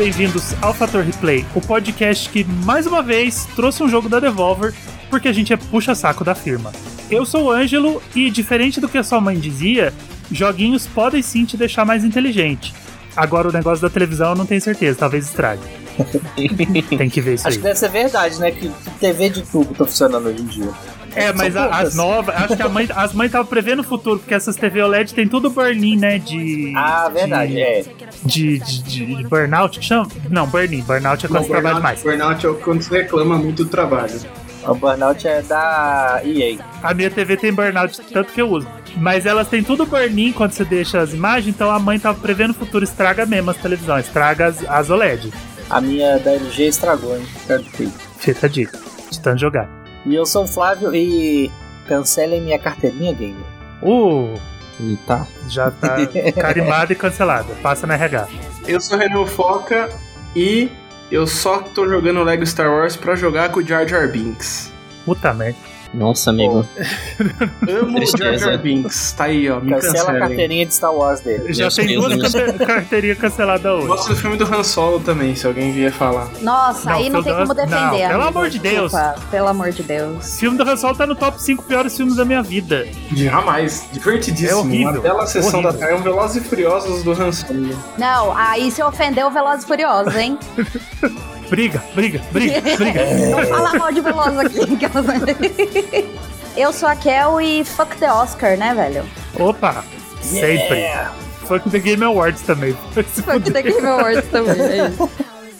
Bem-vindos ao Fator Replay, o podcast que mais uma vez trouxe um jogo da Devolver, porque a gente é puxa-saco da firma. Eu sou o Ângelo e, diferente do que a sua mãe dizia, joguinhos podem sim te deixar mais inteligente. Agora o negócio da televisão eu não tenho certeza, talvez estrague. Tem que ver isso Acho aí. que deve ser verdade, né? Que, TV de tubo tá funcionando hoje em dia. É, mas São a- as novas, acho que a mãe, as mães estavam prevendo o futuro, porque essas TV OLED tem tudo burn-in, né? De. Ah, verdade, de, é. De, de, de burnout que chama? Não, burn-in. Burnout é quando Não, você trabalha mais. burnout é quando você reclama muito do trabalho. O burnout é da EA. A minha TV tem burnout, tanto que eu uso. Mas elas têm tudo burn-in quando você deixa as imagens, então a mãe tava prevendo o futuro, estraga mesmo as televisões, estraga as, as OLED. A minha da LG estragou, hein? Fica a dica, de tanto jogar. E eu sou o Flávio e cancelem minha carteirinha gamer. Uh, E tá. já tá carimbada e cancelada. Passa na RH. Eu sou Renan Foca e eu só tô jogando Lego Star Wars pra jogar com o Jar Jar Binks. Puta merda. Nossa, amigo. Amo o Jar Binks. Tá aí, ó. Me Cancela a cancelem. carteirinha de Star Wars dele. Já tem duas carte- carteirinhas canceladas hoje. Gosto do filme do Han Solo também, se alguém vier falar. Nossa, Não, aí não tem como defender. não, pelo amigo. amor de Deus. Desculpa, pelo amor de Deus. O filme do Han Solo tá no top 5 piores filmes da minha vida. Jamais. Divertidíssimo. É horrível, Uma bela sessão horrível. da tarde. É um Velozes e Furiosos do Han Solo. Não, aí você ofendeu o Velozes e Furiosos, hein? Briga, briga, briga, briga. Não fala mal de Velozes aqui. que elas- Eu sou a Kel e fuck the Oscar, né, velho? Opa, sempre. Foi com The Game Awards também. Fuck the Game Awards também, é isso.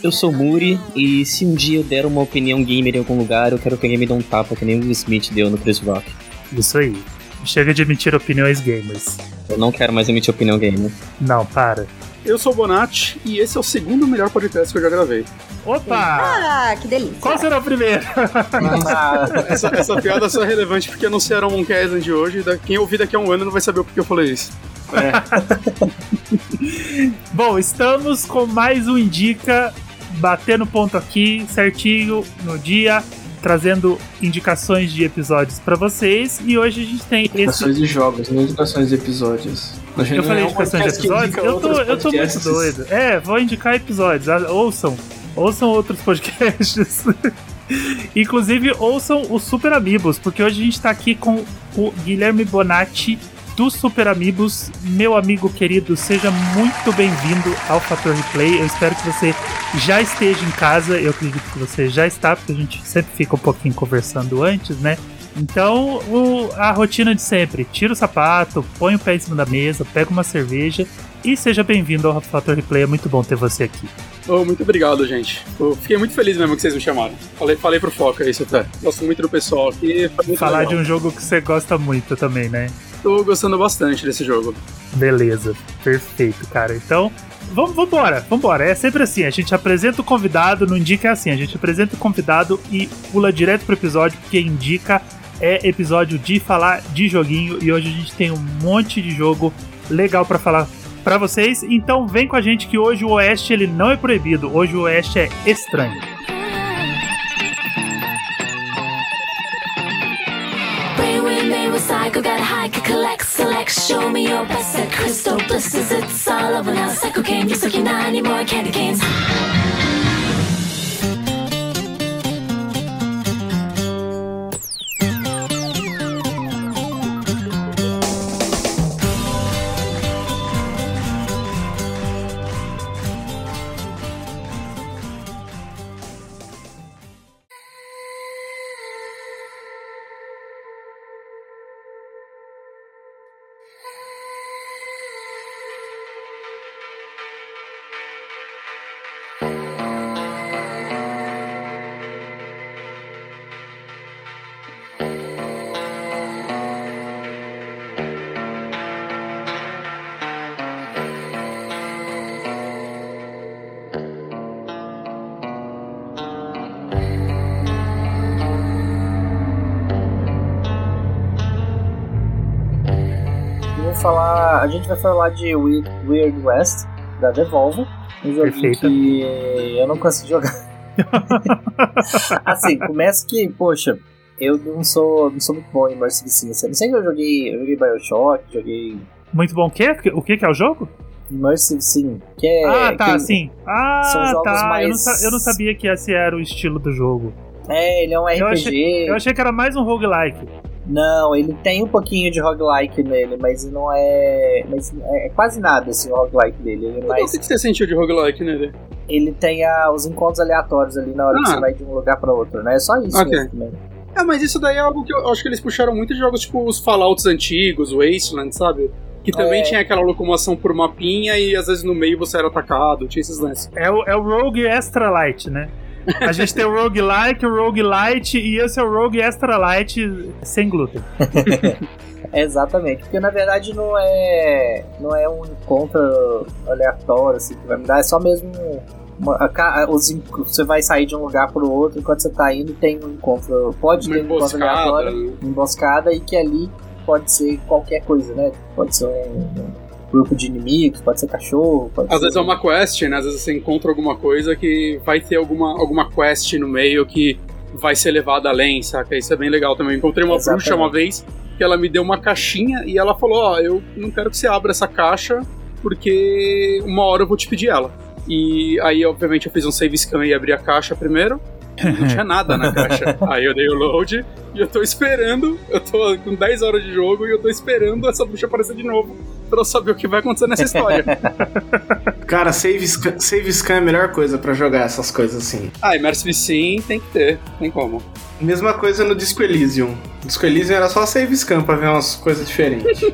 Eu sou o Muri e se um dia eu der uma opinião gamer em algum lugar, eu quero que alguém me dê um tapa que nem o Will Smith deu no Chris Rock. Isso aí. Chega de emitir opiniões gamers. Eu não quero mais emitir opinião gamer. Não, para. Eu sou o Bonatti e esse é o segundo melhor podcast que eu já gravei. Opa! Ah, que delícia. Qual será o primeiro? Ah, Essa, essa piada só é relevante porque anunciaram Monkey Island de hoje. e Quem ouvir daqui a um ano não vai saber o porquê eu falei isso. Bom, estamos com mais um Indica, batendo ponto aqui, certinho, no dia, trazendo indicações de episódios pra vocês. E hoje a gente tem esse. Indicações de jogos, não indicações de episódios. Eu falei é indicações de episódios? Eu tô, eu tô muito doido. É, vou indicar episódios. Ah, Ouçam. Ouçam outros podcasts. Inclusive, ouçam os Super Amigos, porque hoje a gente tá aqui com o Guilherme Bonatti dos Super Amigos. Meu amigo querido, seja muito bem-vindo ao Fator Replay. Eu espero que você já esteja em casa. Eu acredito que você já está, porque a gente sempre fica um pouquinho conversando antes, né? Então, o- a rotina de sempre: tira o sapato, põe o pé em cima da mesa, pega uma cerveja e seja bem-vindo ao Fator Replay. É muito bom ter você aqui. Oh, muito obrigado, gente. Eu fiquei muito feliz mesmo que vocês me chamaram. Falei, falei pro Foca isso até. Gosto muito do pessoal aqui. Falar legal. de um jogo que você gosta muito também, né? Tô gostando bastante desse jogo. Beleza, perfeito, cara. Então, vamos vambora, vambora. É sempre assim: a gente apresenta o convidado, não indica é assim, a gente apresenta o convidado e pula direto pro episódio, porque indica é episódio de falar de joguinho. E hoje a gente tem um monte de jogo legal pra falar pra vocês. Então, vem com a gente que hoje o Oeste ele não é proibido, hoje o Oeste é estranho. Got collect, select, show me your best set. Crystal blisters, it's all over now. Psycho cane, you suck any more candy canes. Vai falar de We- Weird West, da Devolver. Um joguinho que eu não consigo jogar. assim, começa que, poxa, eu não sou, não sou muito bom em Sims. Eu não sei que eu joguei. Eu joguei Bioshock, joguei Muito bom. O que? O que é o jogo? Immersive Sim, que é... ah, tá, que- sim. Ah, são jogos tá. Eu, não mais- eu não sabia que esse era o estilo do jogo. É, ele é um Eu RPG. Eu achei que era mais um roguelike. Não, ele tem um pouquinho de roguelike nele, mas não é. Mas é quase nada assim, o roguelike dele. Ele, é Mas... O mais, que que você sentiu de roguelike nele? ele tem a- os encontros aleatórios ali na hora que Ah. você vai de um lugar pra outro, né? É só isso Ok. mesmo também. É, mas isso daí é algo que eu acho que eles puxaram muito de jogos tipo os Fallouts antigos, o Wasteland, sabe? Que também É. tinha aquela locomoção por mapinha e às vezes no meio você era atacado, tinha esses lances. É o, é o Rogue Extra Light, né? A gente tem o Roguelike, o Rogue Light e esse é o Rogue Extra Light sem glúten. Exatamente, porque na verdade não é. não é um encontro aleatório assim, que vai me dar, é só mesmo. uma- a os você vai sair de um lugar pro outro enquanto você tá indo tem um encontro. Pode Uma ter um encontro aleatório. né? emboscada e que ali pode ser qualquer coisa, né? Pode ser um, um grupo de inimigos, pode ser cachorro, pode Às ser... vezes é uma quest, né? Às vezes você encontra alguma coisa que vai ter alguma, alguma quest no meio que vai ser levada além, saca? Isso é bem legal também. Encontrei uma Exatamente. bruxa uma vez que ela me deu uma caixinha e ela falou: Ó, eu não quero que você abra essa caixa porque uma hora eu vou te pedir ela. E aí, obviamente, eu fiz um save scan e abri a caixa primeiro. Não tinha nada na caixa. Aí eu dei o load e eu tô esperando. Eu tô com 10 horas de jogo e eu tô esperando essa bruxa aparecer de novo pra eu saber o que vai acontecer nessa história. Cara, save scan, save scan é a melhor coisa pra jogar essas coisas assim. Ah, Immersive Sim tem que ter, tem como. Mesma coisa no Disco Elysium. Disco Elysium era só save scan pra ver umas coisas diferentes.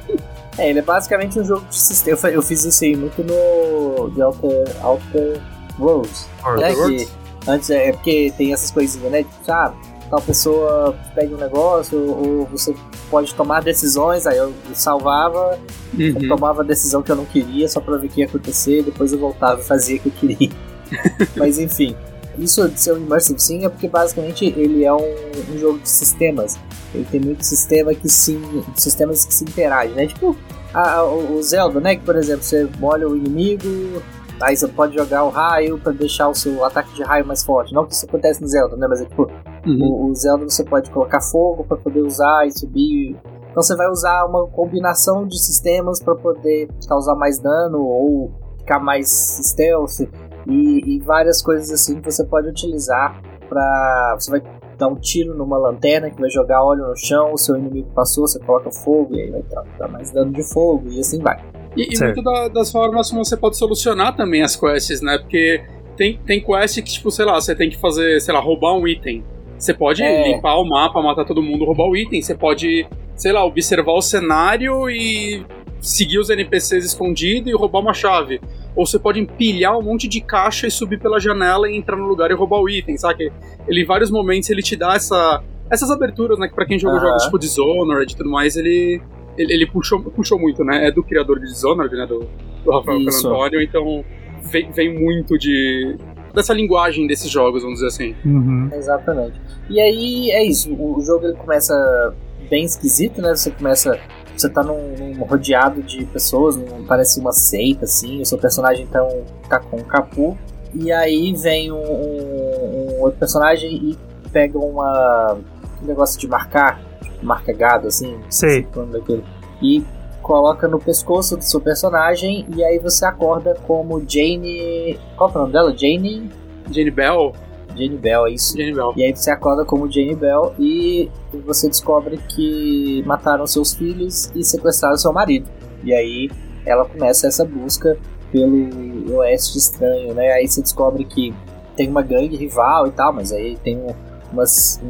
É, ele é basicamente um jogo de sistema. Eu, fiz isso aí muito no The Outer, Outer Worlds. né? Que antes é, é porque tem essas coisinhas, né? Tipo, ah, tal pessoa pega um negócio, ou você pode tomar decisões, aí eu salvava, eu Uhum. tomava a decisão que eu não queria só pra ver o que ia acontecer, depois eu voltava e fazia o que eu queria. Mas enfim, isso de ser um Immersive Sim é porque basicamente ele é um, um jogo de sistemas. Ele tem muito sistema que se, sistemas que se interagem, né? Tipo a- o Zelda, né? Que por exemplo, você molha o inimigo, aí você pode jogar o raio pra deixar o seu ataque de raio mais forte. Não que isso acontece no Zelda, né? Mas é tipo, Uhum. o, o Zelda você pode colocar fogo para poder usar e subir. Então você vai usar uma combinação de sistemas para poder causar mais dano ou ficar mais stealth e, e várias coisas assim que você pode utilizar para você vai dar um tiro numa lanterna que vai jogar óleo no chão, o seu inimigo passou, você coloca fogo e aí vai dar mais dano de fogo e assim vai. E, e muito da- das formas como você pode solucionar também as quests, né? Porque tem, tem quest que, tipo, sei lá, você tem que fazer, sei lá, roubar um item. Você pode É. limpar o mapa, matar todo mundo, roubar o item. Você pode, sei lá, observar o cenário e seguir os NPCs escondidos e roubar uma chave. Ou você pode empilhar um monte de caixa e subir pela janela e entrar no lugar e roubar o item, sabe? Ele, em vários momentos, ele te dá essa, essas aberturas, né? Que pra quem jogou Aham. jogos tipo Dishonored e tudo mais, ele, ele, ele puxou, puxou muito, né? É do criador de Dishonored, né? Do, do Rafael Isso. Antônio, então vem, vem muito de dessa linguagem desses jogos, vamos dizer assim. Uhum. Exatamente. E aí é isso, o, jogo ele começa bem esquisito, né? Você começa. Você tá num, num rodeado de pessoas, num- parece uma seita, assim, o seu personagem então tá com um capuz. E aí vem um, um- um outro personagem e pega uma. um negócio de marcar, marca gado, assim, Sei. daquele. E coloca no pescoço do seu personagem e aí você acorda como Jane. Qual é o nome dela? Jane. Jane Bell, Jane Bell, é isso. Jane Bell. E aí você acorda como Jane Bell e você descobre que mataram seus filhos e sequestraram seu marido. E aí ela começa essa busca pelo oeste estranho, né? Aí você descobre que tem uma gangue rival e tal, mas aí tem um- umas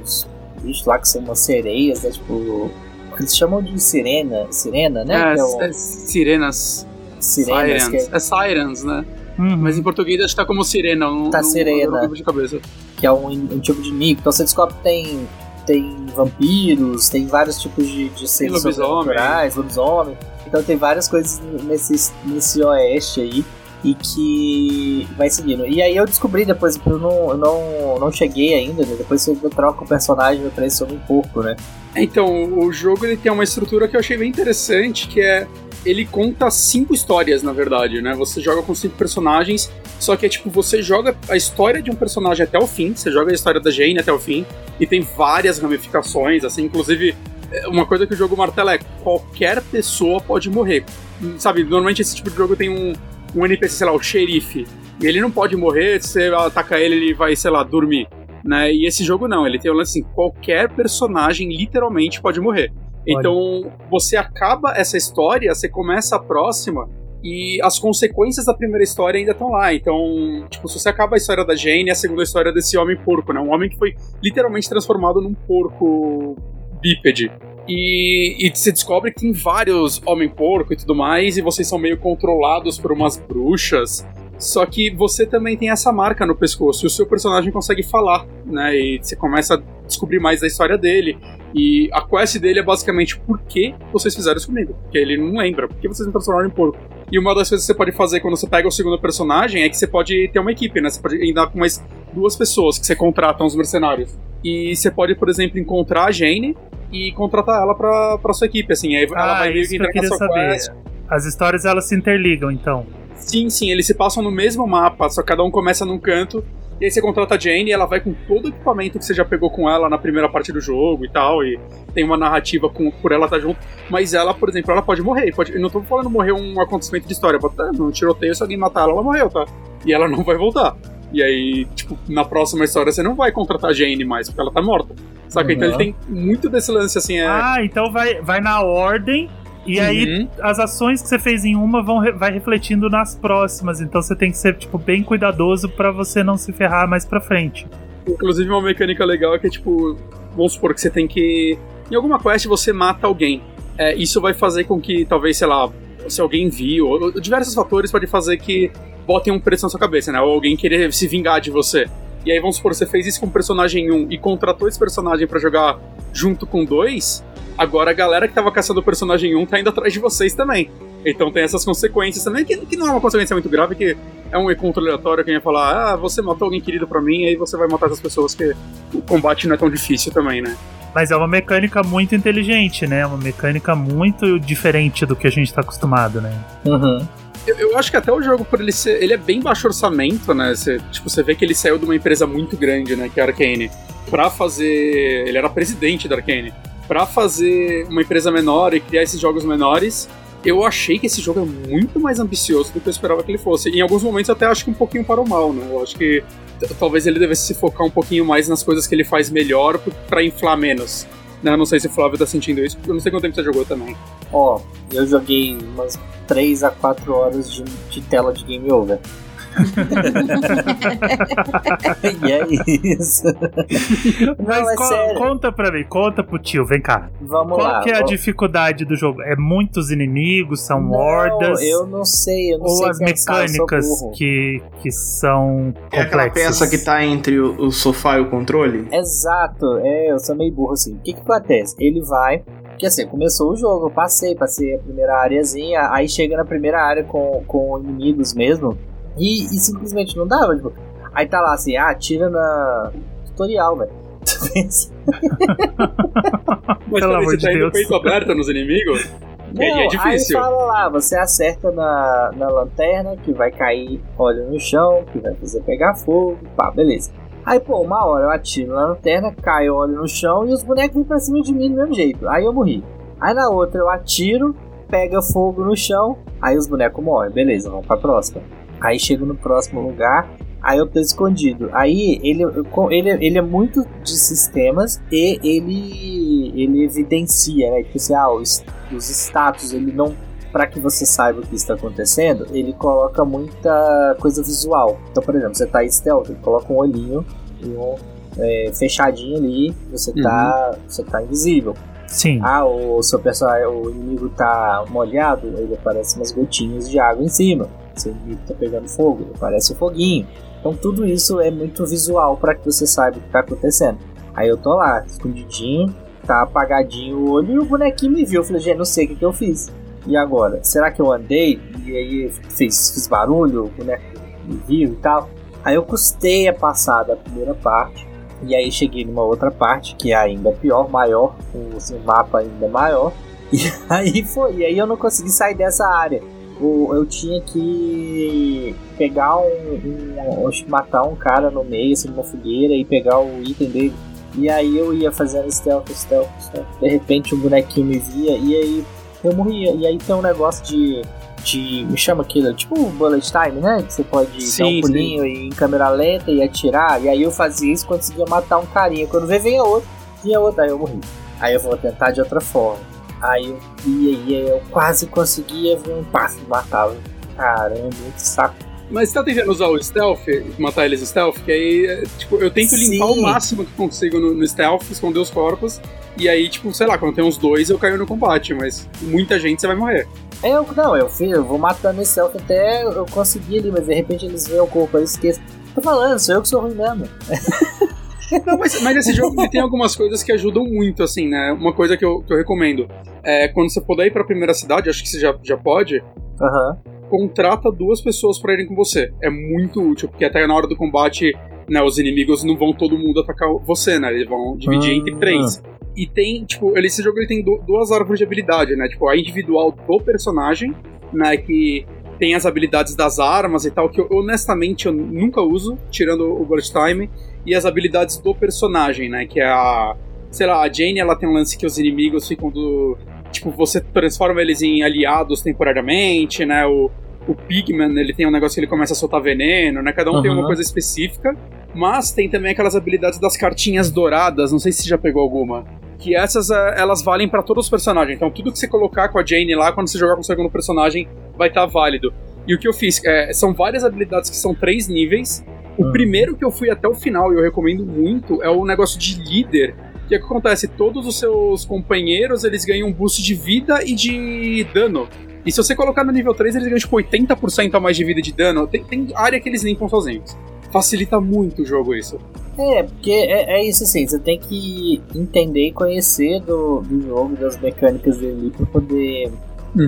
uns bichos lá que são umas sereias, né? Tipo, eles chamam de sirena, sirena, né? É, Que é o- é sirenas. sirenas, Sirens. é, É Sirens, né? Uhum. Mas em português acho que tá como sirena. Não, Tá sirena. não lembro de cabeça. que é um, um tipo de inimigo. Então você descobre que tem, tem vampiros, tem vários tipos de, de seres lobisomem. sobrenaturais, lobisomem. Então tem várias coisas nesse, nesse oeste aí e que vai seguindo. E aí eu descobri depois, eu não, eu não, não cheguei ainda, né? depois você troca o personagem, eu parece um pouco, né? Então, o jogo ele tem uma estrutura que eu achei bem interessante, que é ele conta cinco histórias, na verdade, né? Você joga com cinco personagens, só que é tipo, você joga a história de um personagem até o fim, você joga a história da Jane até o fim, e tem várias ramificações, assim, inclusive é, uma coisa que o jogo martela é qualquer pessoa pode morrer. Sabe, normalmente esse tipo de jogo tem um, um NPC, sei lá, o xerife. E ele não pode morrer, se você atacar ele, ele vai, sei lá, dormir. Né? E esse jogo não, ele tem o lance assim, qualquer personagem literalmente pode morrer. Então, você acaba essa história, você começa a próxima, e as consequências da primeira história ainda estão lá. Então, tipo, se você acaba a história da Jane, a segunda história desse homem porco, né? Um homem que foi literalmente transformado num porco bípede. E, e você descobre que tem vários homem-porco e tudo mais, e vocês são meio controlados por umas bruxas. Só que você também tem essa marca no pescoço, e o seu personagem consegue falar, né? E você começa a descobrir mais da história dele. E a quest dele é basicamente por que vocês fizeram isso comigo. Porque ele não lembra, por que vocês me transformaram em porco. E uma das coisas que você pode fazer quando você pega o segundo personagem é que você pode ter uma equipe, né? Você pode andar com mais duas pessoas que você contrata os mercenários. E você pode, por exemplo, encontrar a Jane e contratar ela pra, pra sua equipe, assim. Aí ela Ah, vai meio que que entrar na queria sua saber. quest. As histórias elas se interligam, então. Sim, sim, eles se passam no mesmo mapa, só cada um começa num canto. E aí você contrata a Jane e ela vai com todo o equipamento que você já pegou com ela na primeira parte do jogo e tal. E tem uma narrativa com, por ela estar junto. Mas ela, por exemplo, ela pode morrer. Pode, eu não tô falando morrer um acontecimento de história. Bota, ah, num tiroteio, se alguém matar ela, ela morreu, tá? E ela não vai voltar. E aí, tipo, na próxima história você não vai contratar a Jane mais, porque ela tá morta. Saca? Então Uhum. ele tem muito desse lance assim, é. Ah, então vai, vai na ordem. E aí Uhum. as ações que você fez em uma vão re- vai refletindo nas próximas. Então você tem que ser tipo bem cuidadoso pra você não se ferrar mais pra frente. Inclusive, uma mecânica legal é que, tipo, vamos supor que você tem que. Em alguma quest você mata alguém. É, isso vai fazer com que, talvez, sei lá, se alguém viu, ou, ou diversos fatores podem fazer que botem um preço na sua cabeça, né? Ou alguém querer se vingar de você. E aí, vamos supor, você fez isso com o personagem 1 e contratou esse personagem pra jogar junto com dois. Agora a galera que tava caçando o personagem 1 tá indo atrás de vocês também. Então tem essas consequências também, que, que não é uma consequência muito grave, que é um encontro aleatório que ia falar, ah, você matou alguém querido pra mim, aí você vai matar essas pessoas, que o combate não é tão difícil também, né? Mas é uma mecânica muito inteligente, né? Uma mecânica muito diferente do que a gente tá acostumado, né? Uhum. Eu, eu acho que até o jogo, por ele ser. Ele é bem baixo orçamento, né? Você, tipo, você vê que ele saiu de uma empresa muito grande, né? Que é a Arcane. Pra fazer. Ele era presidente da Arcane. Pra fazer uma empresa menor e criar esses jogos menores. Eu achei que esse jogo é muito mais ambicioso do que eu esperava que ele fosse. Em alguns momentos, até acho que um pouquinho para o mal, né? Eu acho que talvez ele devesse se focar um pouquinho mais nas coisas que ele faz melhor p- pra inflar menos. Né? Não sei se o Flávio tá sentindo isso, eu não sei quanto tempo você jogou também. Ó, eu joguei umas 3 a 4 horas de, de tela de game over. e é isso. Mas Não, é co- sério. conta pra mim, conta pro tio, vem cá. Vamos Qual lá. que é a vamos- dificuldade do jogo? É muitos inimigos, são Não, hordas? Eu não sei, eu não Ou sei as mecânicas que, que são É aquela complexas? peça que tá entre o, o sofá e o controle? Exato, é, eu sou meio burro assim. O que que acontece? Ele vai. Porque assim, começou o jogo, eu passei, passei a primeira áreazinha, aí chega na primeira área com, com inimigos mesmo, e, e simplesmente não dava, tipo. Aí tá lá assim, ah, tira na tutorial, velho. Tu pensa, Mas Pelo amor você de tá indo Deus. peito aberto nos inimigos? Não, é aí difícil. fala lá, você acerta na, na lanterna, que vai cair óleo no chão, que vai fazer pegar fogo, pá, beleza. Aí, pô, uma hora eu atiro na lanterna, cai óleo no chão e os bonecos vêm pra cima de mim do mesmo jeito. Aí eu morri. Aí na outra eu atiro, pega fogo no chão, aí os bonecos morrem. Beleza, vamos pra próxima. Aí chego no próximo lugar, aí eu tô escondido. Aí ele, ele, ele é muito de sistemas e ele, ele evidencia, né? Tipo assim, ah, os, os status, ele não. Pra que você saiba o que está acontecendo, ele coloca muita coisa visual. Então, por exemplo, você tá em stealth, ele coloca um olhinho e um é, fechadinho ali, você tá, você tá invisível. Sim. Ah, o seu personagem, o inimigo tá molhado, ele aparece umas gotinhas de água em cima. Se inimigo tá pegando fogo, ele aparece o foguinho. Então tudo isso é muito visual para que você saiba o que tá acontecendo. Aí eu tô lá, escondidinho, tá apagadinho o olho e o bonequinho me viu. Eu falei, gente, não sei o que, que eu fiz. E agora? Será que eu andei e aí fiz, fiz barulho, o boneco me viu e tal? Aí eu custei a passar da primeira parte. E aí cheguei numa outra parte que é ainda pior, maior, com assim, um mapa ainda maior. E aí foi, e aí eu não consegui sair dessa área. O- Eu tinha que pegar um, um- acho que matar um cara no meio, assim, numa fogueira e pegar o item dele. E aí eu ia fazendo stealth, stealth, stealth. De repente um bonequinho me via e aí eu morria. E aí tem um negócio de. de me chama aquilo, tipo bullet time, né? Que você pode dar Sim, um pulinho e em câmera lenta e atirar. E aí eu fazia isso conseguia matar um carinha. Quando vê, vinha outro, vinha outro, aí eu morri. Aí eu vou tentar de outra forma. Aí eu ia, ia, eu quase conseguia ver um passo matava. Caramba, muito saco. Mas você tá tentando usar o stealth, matar eles stealth, que aí, é, tipo, eu tento limpar Sim. o máximo que consigo no, no stealth, esconder os corpos, e aí, tipo, sei lá, quando tem uns dois eu caio no combate, mas muita gente você vai morrer. É, Eu, não, eu, fiz, eu vou matando esse elfo até eu conseguir ali, mas de repente eles veem o corpo, aí esqueço. Tô falando, sou eu que sou ruim mesmo. Não, mas, mas esse jogo tem algumas coisas que ajudam muito, assim, né? Uma coisa que eu, que eu recomendo é quando você puder ir pra primeira cidade, acho que você já, já pode, Aham. contrata duas pessoas pra irem com você. É muito útil, porque até na hora do combate, né, os inimigos não vão todo mundo atacar você, né? Eles vão dividir Ah. entre três. E tem, tipo, ele- esse jogo ele tem du- duas árvores de habilidade, né? Tipo, a individual do personagem, né? Que tem as habilidades das armas e tal, que eu, honestamente eu nunca uso, tirando o Bullet Time, e as habilidades do personagem, né? Que é a. Sei lá, a Jane ela tem um lance que os inimigos ficam do. Tipo, você transforma eles em aliados temporariamente, né? O, o Pigman, ele tem um negócio que ele começa a soltar veneno, né? Cada um tem Aham. uma coisa específica. Mas tem também aquelas habilidades das cartinhas douradas, não sei se você já pegou alguma. Que essas, eh, elas valem pra todos os personagens. Então tudo que você colocar com a Jane lá, quando você jogar com o segundo personagem, vai estar válido. E o que eu fiz, eh, são várias habilidades que são três níveis. O Hum. primeiro que eu fui até o final, e eu recomendo muito, é o negócio de líder. Que é o que acontece? Todos os seus companheiros, eles ganham um boost de vida e de dano. E se você colocar no nível 3, eles ganham tipo 80% a mais de vida e de dano. Tem, tem área que eles limpam sozinhos. Facilita muito o jogo isso. É, porque é, é isso assim, você tem que entender e conhecer do, do jogo, das mecânicas dele pra poder,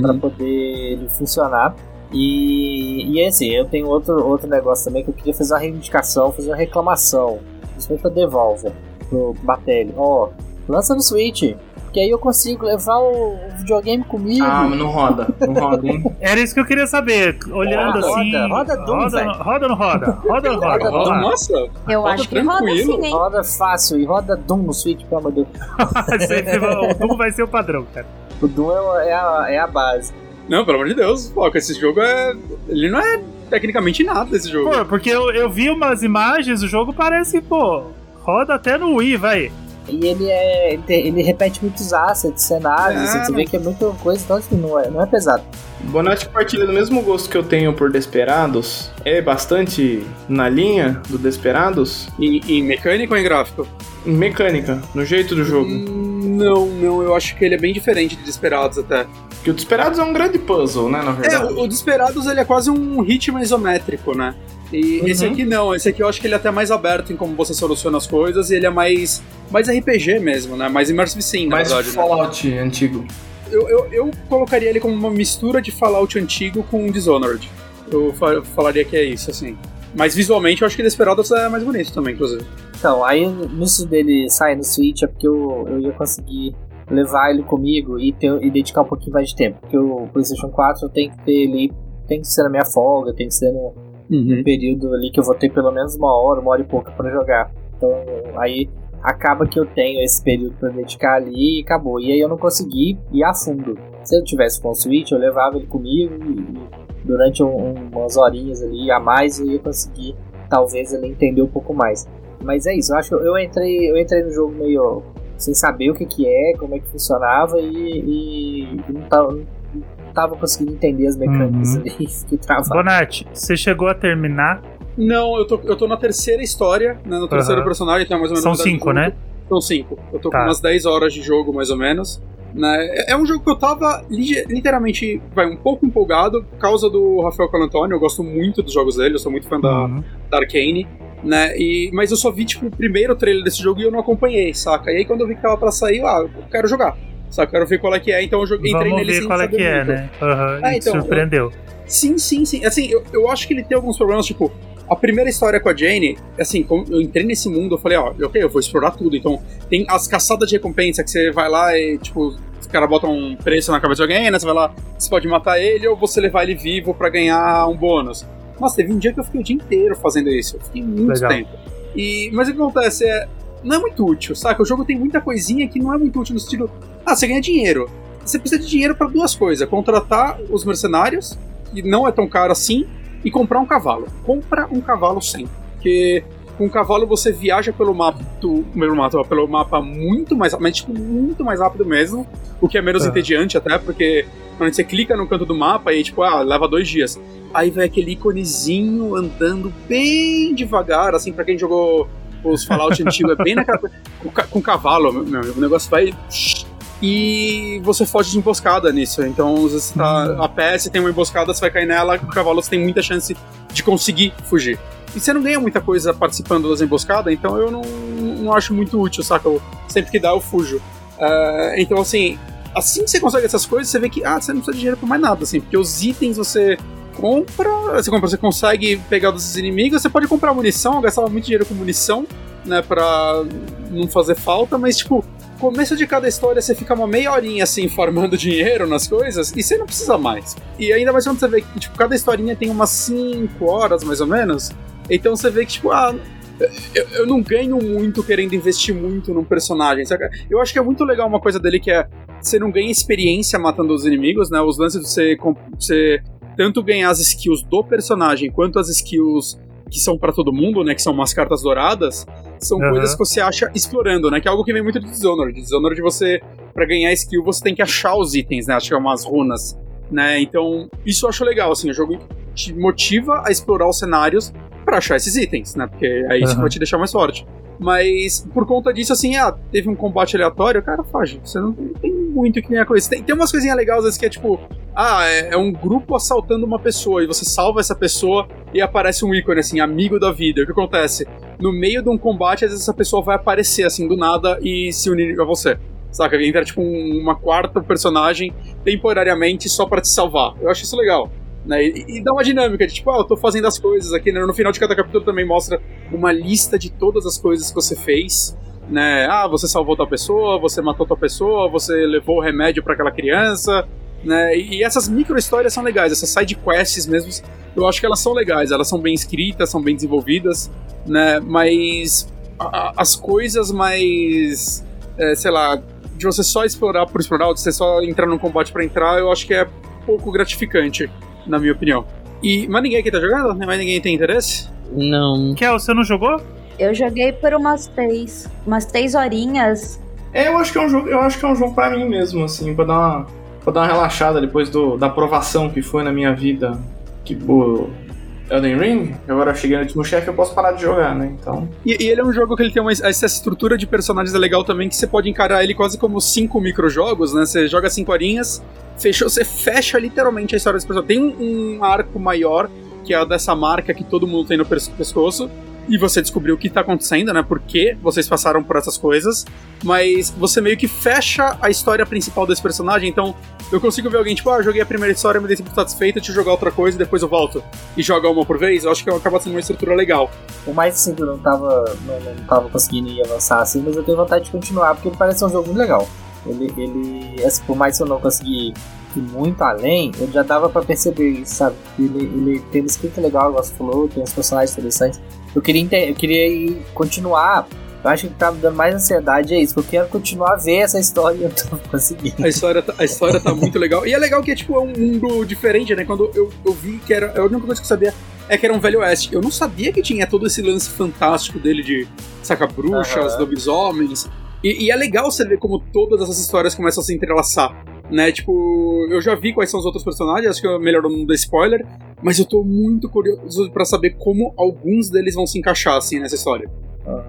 pra poder ele funcionar. E, e é assim, eu tenho outro, outro negócio também que eu queria fazer uma reivindicação, fazer uma reclamação, principalmente pra Devolver, pro Batelli. Ó, lança no Switch, que aí eu consigo levar o, videogame comigo. Ah, mas não roda. Não roda, hein? Era isso que eu queria saber. Olhando Roda, assim. roda Doom, roda, velho. no- roda ou não roda? Roda ou não roda? Roda Doom. Nossa, Eu Roda acho que roda sim, hein? Roda fácil e roda Doom no Switch, pelo amor de Deus. O Doom vai ser o padrão, cara. O Doom é, é a, é a base. Não, pelo amor de Deus, foca, esse jogo é. Ele não é tecnicamente nada esse jogo. Pô, porque eu, eu vi umas imagens, o jogo parece, pô, roda até no Wii, vai. E ele é. Ele, repete muitos assets, cenários, Ah, você vê que é muita coisa, então assim, não é, não é pesado. Bonatti partilha do mesmo gosto que eu tenho por Desperados. É bastante na linha do Desperados. Em, em mecânica ou em gráfico? Em mecânica, no jeito do jogo. Hum, Não, não, eu acho que ele é bem diferente de Desperados até. Porque o Desperados é um grande puzzle, né, na É, verdade. o, o Desperados ele é quase um ritmo isométrico, né? E Uhum. esse aqui não, esse aqui eu acho que ele é até mais aberto em como você soluciona as coisas e ele é mais, mais RPG mesmo, né? Mais immersive sim, na Mais verdade. né? Fallout antigo. Eu, eu, eu colocaria ele como uma mistura de Fallout antigo com Dishonored. Eu fa- falaria que é isso, assim. Mas visualmente eu acho que Desperados é mais bonito também, inclusive. Então, aí nisso dele sair no Switch é porque eu, eu ia conseguir levar ele comigo e, ter, e dedicar um pouquinho mais de tempo. Porque o PlayStation 4 tem que ter ele. Tem que ser na minha folga, tem que ser no Uhum. período ali que eu vou ter pelo menos uma hora, uma hora e pouca pra jogar. Então aí acaba que eu tenho esse período pra dedicar ali e acabou. E aí eu não consegui ir a fundo. Se eu tivesse com o Switch, eu levava ele comigo e durante um- umas horinhas ali a mais eu ia conseguir talvez ele entender um pouco mais. Mas é isso, eu acho que eu entrei, eu entrei no jogo meio sem saber o que que é, como é que funcionava e, e não, tava, não tava conseguindo entender as mecânicas Uhum. ali, fiquei travado. Bonatti, você chegou a terminar. Não, eu tô, eu tô na terceira história, né? No terceiro Aham. personagem, então é mais ou menos São cinco, né? São cinco. Eu tô Tá. com umas 10 horas de jogo, mais ou menos. Né? É- É um jogo que eu tava literalmente vai, um pouco empolgado por causa do Rafael Calantoni. Eu gosto muito dos jogos dele, eu sou muito fã da, Uhum. da Arcane. Né? E, mas eu só vi tipo, o primeiro trailer desse jogo e eu não acompanhei, saca? E aí quando eu vi que tava pra sair, eu, ah, eu quero jogar. Saca? Quero ver qual é que é, então eu joguei, entrei Vamos nele ver sem qual é que é, muito. né? Aham, Ah, e então, surpreendeu. Sim, sim, sim. Assim, eu, eu acho que ele tem alguns problemas, tipo, a primeira história com a Jane, assim, eu entrei nesse mundo, eu falei, ó, ok, eu vou explorar tudo. Então, tem as caçadas de recompensa que você vai lá e, tipo, os caras botam um preço na cabeça de alguém, né? Você vai lá, você pode matar ele ou você levar ele vivo pra ganhar um bônus. Nossa, teve um dia que eu fiquei o dia inteiro fazendo isso. Eu fiquei muito Legal. tempo. E, mas o que acontece é. não é muito útil, saca? O jogo tem muita coisinha que não é muito útil no sentido. Ah, você ganha dinheiro. Você precisa de dinheiro para duas coisas: contratar os mercenários, que não é tão caro assim, e comprar um cavalo. Compra um cavalo sempre. Porque com o cavalo você viaja pelo mapa, do, pelo mapa, pelo mapa muito mais mas tipo, muito mais rápido mesmo, o que é menos Ah. entediante até, porque quando você clica no canto do mapa e tipo, ah, leva dois dias. Aí vai aquele íconezinho andando bem devagar, assim, pra quem jogou os Fallout antigos, é bem naquela. Com, com cavalo, meu, o negócio vai. E você foge de emboscada nisso. Então, você tá a pé, você tem uma emboscada, você vai cair nela, com o cavalo você tem muita chance de conseguir fugir. E você não ganha muita coisa participando das emboscadas, então eu não, não acho muito útil, saca? Eu- sempre que dá, eu fujo. Ah, então, assim, assim que você consegue essas coisas, você vê que ah, você não precisa de dinheiro pra mais nada, assim, porque os itens você compra, você compra, você consegue pegar dos inimigos, você pode comprar munição, eu gastava muito dinheiro com munição, né, pra não fazer falta, mas tipo, começo de cada história você fica uma meia horinha assim farmando dinheiro nas coisas e você não precisa mais. E ainda mais quando você vê que tipo, cada historinha tem umas 5 horas mais ou menos, então você vê que tipo, ah, eu, eu não ganho muito querendo investir muito num personagem, saca? Eu acho que é muito legal uma coisa dele que é você não ganha experiência matando os inimigos, né? Os lances de você, você tanto ganhar as skills do personagem quanto as skills que são pra todo mundo, né? Que são umas cartas douradas, são Aham. coisas que você acha explorando, né? Que é algo que vem muito de Dishonored. Dishonored você, pra ganhar skill, você tem que achar os itens, né? Achar umas runas, né? Então, isso eu acho legal, assim, o jogo te motiva a explorar os cenários pra achar esses itens, né? Porque aí isso Aham. vai te deixar mais forte. Mas por conta disso, assim, ah, teve um combate aleatório, cara, foge. Você não tem muito que ganhar com isso. Tem, tem umas coisinhas legais, às vezes, que é tipo, ah, é, é um grupo assaltando uma pessoa e você salva essa pessoa e aparece um ícone, assim, amigo da vida. O que acontece? No meio de um combate, às vezes essa pessoa vai aparecer, assim, do nada e se unir a você. Saca? Entra, tipo, um- uma quarta personagem temporariamente só pra te salvar. Eu acho isso legal. Né? E, e dá uma dinâmica de tipo, ah, eu tô fazendo as coisas aqui. Né? No final de cada capítulo também mostra uma lista de todas as coisas que você fez. Né? Ah, você salvou tal pessoa, você matou tal pessoa, você levou o remédio pra aquela criança. Né? E, essas micro histórias são legais, essas side quests mesmo, eu acho que elas são legais, elas são bem escritas, são bem desenvolvidas, né? Mas a- as coisas mais, é, sei lá, de você só explorar por explorar, de você só entrar num combate pra entrar, eu acho que é pouco gratificante, na minha opinião. E, mas ninguém aqui tá jogando? Mais ninguém tem interesse? Não. Kel, você não jogou? Eu joguei por umas três, umas três horinhas. É, eu acho que é um jogo, eu acho que é um jogo pra mim mesmo, assim, pra dar uma, pra dar uma relaxada depois do, da aprovação que foi na minha vida. Tipo, Elden Ring, agora eu cheguei no último chefe, eu posso parar de jogar, né? Então. E, e ele é um jogo que ele tem uma, essa estrutura de personagens é legal também, que você pode encarar ele quase como cinco microjogos, né? Você joga cinco horinhas, fechou, você fecha literalmente a história desse personagem. Tem um, um arco maior, que é dessa marca que todo mundo tem no pes- pescoço, e você descobriu o que tá acontecendo, né? Por que vocês passaram por essas coisas, mas você meio que fecha a história principal desse personagem, então eu consigo ver alguém, tipo, ah, joguei a primeira história, me dei muito satisfeito, deixa eu jogar outra coisa e depois eu volto e joga uma por vez, eu acho que acaba sendo uma estrutura legal. Por mais eu não tava, não, não tava conseguindo ir avançar assim, mas eu tenho vontade de continuar, porque ele parece um jogo muito legal. Ele, ele assim, por mais que eu não consegui ir muito além, eu já dava pra perceber isso, sabe? Ele, ele tem uma escrita legal, igual você falou, tem uns personagens interessantes. Eu queria, eu queria continuar. Eu acho que tá me dando mais ansiedade é isso, porque eu quero continuar a ver essa história e eu tô conseguindo. A história, tá- a história tá muito legal. E é legal que é tipo é um mundo diferente, né? Quando eu, eu vi que era. A única coisa que eu sabia é que era um velho oeste. Eu não sabia que tinha todo esse lance fantástico dele de sacar bruxas, Aham. lobisomens. E, e é legal você ver como todas essas histórias começam a se entrelaçar. Né, tipo, eu já vi quais são os outros personagens, acho que é melhor não dar spoiler, mas eu tô muito curioso pra saber como alguns deles vão se encaixar assim nessa história.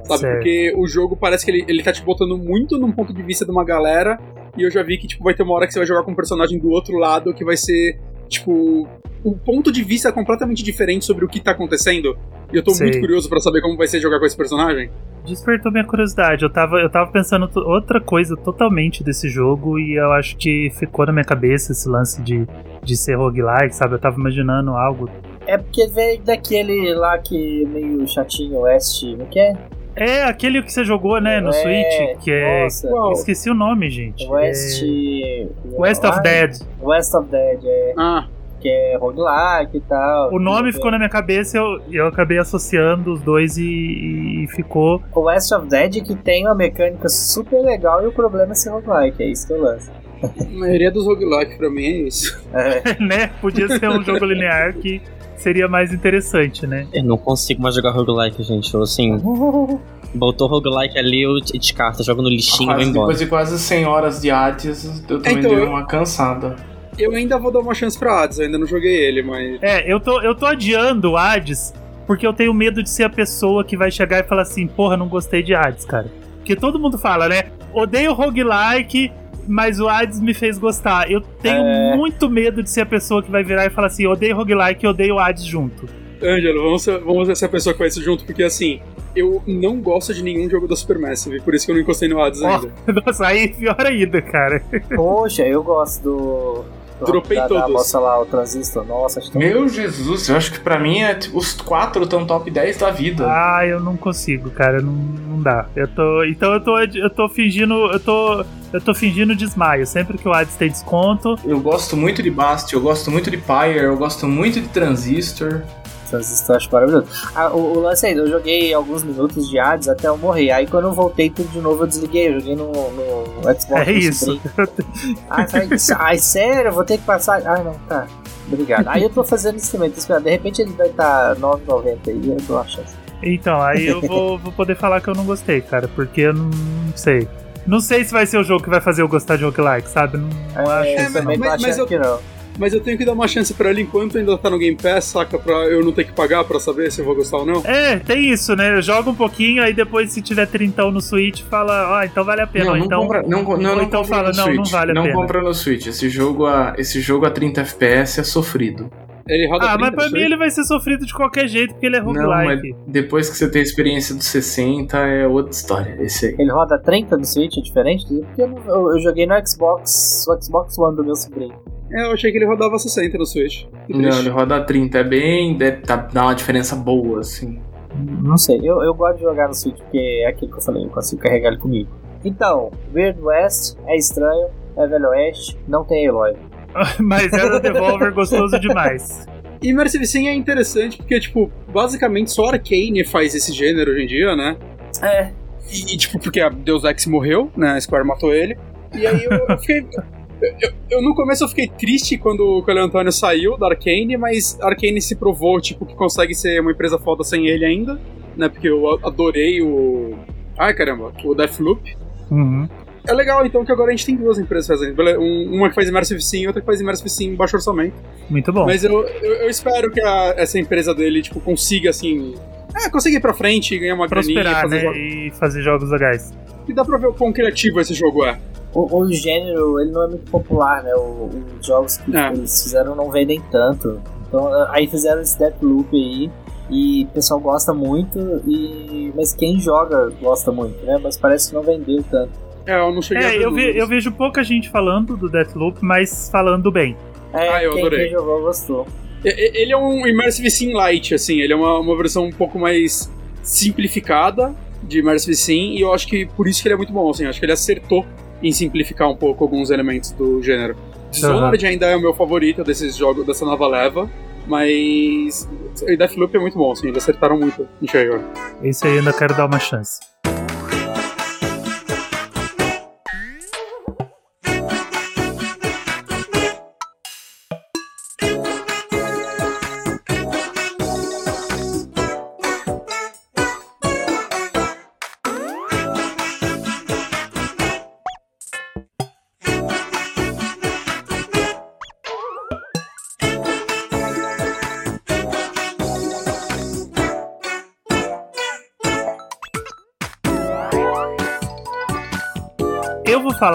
Sabe? Certo. Porque o jogo parece que ele, ele tá te botando muito num ponto de vista de uma galera. E eu já vi que, tipo, vai ter uma hora que você vai jogar com um personagem do outro lado que vai ser, tipo. Um ponto de vista completamente diferente sobre o que tá acontecendo. E eu tô Sei. muito curioso pra saber como vai ser jogar com esse personagem. Despertou minha curiosidade. Eu tava, eu tava pensando outra coisa totalmente desse jogo e eu acho que ficou na minha cabeça esse lance de, de ser roguelike, sabe? Eu tava imaginando algo. É porque veio daquele lá que meio chatinho, West, não que é? É aquele que você jogou, né, no É, Switch, que é. Nossa, Esqueci o nome, gente. West. É West of Dead. West of Dead, é. Ah, porque é roguelike e tal. O nome ficou na minha cabeça e eu, eu acabei associando os dois e, e ficou. O West of Dead que tem uma mecânica super legal e o problema é ser roguelike, é isso que eu lanço. A maioria dos roguelike pra mim é isso. É, né? Podia ser um jogo linear que seria mais interessante, né? Eu não consigo mais jogar roguelike, gente. Eu, assim, botou roguelike ali, eu te descarto, jogo no lixinho e vou embora. depois de quase 100 horas de Hades, eu também Então, dei uma cansada. Eu ainda vou dar uma chance pra Hades, eu ainda não joguei ele, mas. É, eu tô, eu tô adiando o Hades porque eu tenho medo de ser a pessoa que vai chegar e falar assim: porra, não gostei de Hades, cara. Porque todo mundo fala, né? Odeio roguelike, mas o Hades me fez gostar. Eu tenho É. muito medo de ser a pessoa que vai virar e falar assim: odeio roguelike e odeio Hades junto. Ângelo, vamos ser, vamos ser essa pessoa que vai isso junto, porque assim, eu não gosto de nenhum jogo da Supermassive, por isso que eu não encostei no Hades Ó, ainda. Nossa, aí pior ainda, cara. Poxa, eu gosto do. Dropei da, da todos. moça lá, o transistor. Nossa, acho tão Meu Jesus, eu acho que pra mim é, tipo, os quatro estão top 10 da vida. Ah, eu não consigo, cara, não, não dá. Eu tô, então eu tô, eu tô fingindo, eu tô, eu tô fingindo desmaio. Sempre que o Hades tem desconto, Eu gosto muito de Bast, eu gosto muito de Pyre, eu gosto muito de Transistor. Transistor, acho maravilhoso. Ah, o, o lance aí, eu joguei alguns minutos de Hades até eu morrer. Aí quando eu voltei tudo de novo, eu desliguei. Eu joguei no, no Xbox. é no isso. Sobrinho. Ai, ai, sério, eu vou ter que passar. Ai, não, tá. Obrigado. Aí eu tô fazendo isso esperando. De repente ele vai estar 9,90 aí, eu dou a chance. Então, aí eu vou, vou poder falar que eu não gostei, cara, porque eu não sei. Não sei se vai ser o jogo que vai fazer eu gostar de roguelike, sabe? Não, não acho É, isso, eu também não. mas- mas eu- que não. Mas eu tenho que dar uma chance pra ele enquanto ainda tá no Game Pass, saca? Pra eu não ter que pagar pra saber se eu vou gostar ou não. É, tem isso, né? Joga um pouquinho, aí depois, se tiver trintão no Switch, fala, ó, então vale a pena. Não, não então, compra, não, não, não então compra fala, no não, Switch. não vale a não pena. compra no Switch. Esse jogo, a, esse jogo a 30 FPS é sofrido. Ele roda Ah, mas 30, pra isso mim aí? ele vai ser sofrido de qualquer jeito, porque ele é Não, mas roguelike. depois que você tem a experiência dos 60, é outra história. Esse aí. Ele roda 30 no Switch, é diferente? Porque eu, não- eu- eu joguei no Xbox, o Xbox One do meu sobrinho. É, eu achei que ele rodava 60 no Switch. Não, ele roda a 30. É bem. Deve tá- dá uma diferença boa, assim. Não sei, eu, eu gosto de jogar no Switch porque é aquilo que eu falei, eu consigo carregar ele comigo. Então, Weird West é estranho, é Velho Oeste, não tem Eloy. Mas era o Devolver gostoso demais. E Immersive Sim é interessante porque, tipo, basicamente só Arcane faz esse gênero hoje em dia, né? É. E, e, tipo, porque a Deus Ex morreu, né? A Square matou ele. E aí eu, eu fiquei. Eu, eu- no começo eu fiquei triste quando o Coelho Antônio saiu da Arcane, mas a Arcane se provou, tipo, que consegue ser uma empresa foda sem ele ainda, né? Porque eu adorei o. Ai caramba, o Deathloop. Uhum. É legal, então, que agora a gente tem duas empresas fazendo. Um- Uma que faz Immersive Sim e outra que faz Immersive Sim em baixo orçamento. Muito bom. Mas eu, eu, eu espero que a- essa empresa dele, tipo, consiga, assim... É, consiga ir pra frente, ganhar uma graninha, Prosperar, né? E fazer jogos legais. E dá pra ver o quão criativo esse jogo é. O, o gênero, ele não é muito popular, né? O- os jogos que É. eles fizeram não vendem tanto. Então, aí fizeram esse Deathloop aí, e o pessoal gosta muito, e mas quem joga gosta muito, né? Mas parece que não vendeu tanto. É, eu não cheguei a É, ver eu, eu vejo pouca gente falando do Deathloop, mas falando bem. É, Ah, eu quem, adorei. quem jogou gostou. Ele é um Immersive Sim Lite, assim, ele é uma, uma versão um pouco mais simplificada de Immersive Sim, e eu acho que por isso que ele é muito bom, assim, acho que ele acertou em simplificar um pouco alguns elementos do gênero. Dishonored ainda é o meu favorito desses jogos, dessa nova leva, mas o Deathloop é muito bom, assim, eles acertaram muito em cheio. Esse aí eu ainda quero dar uma chance.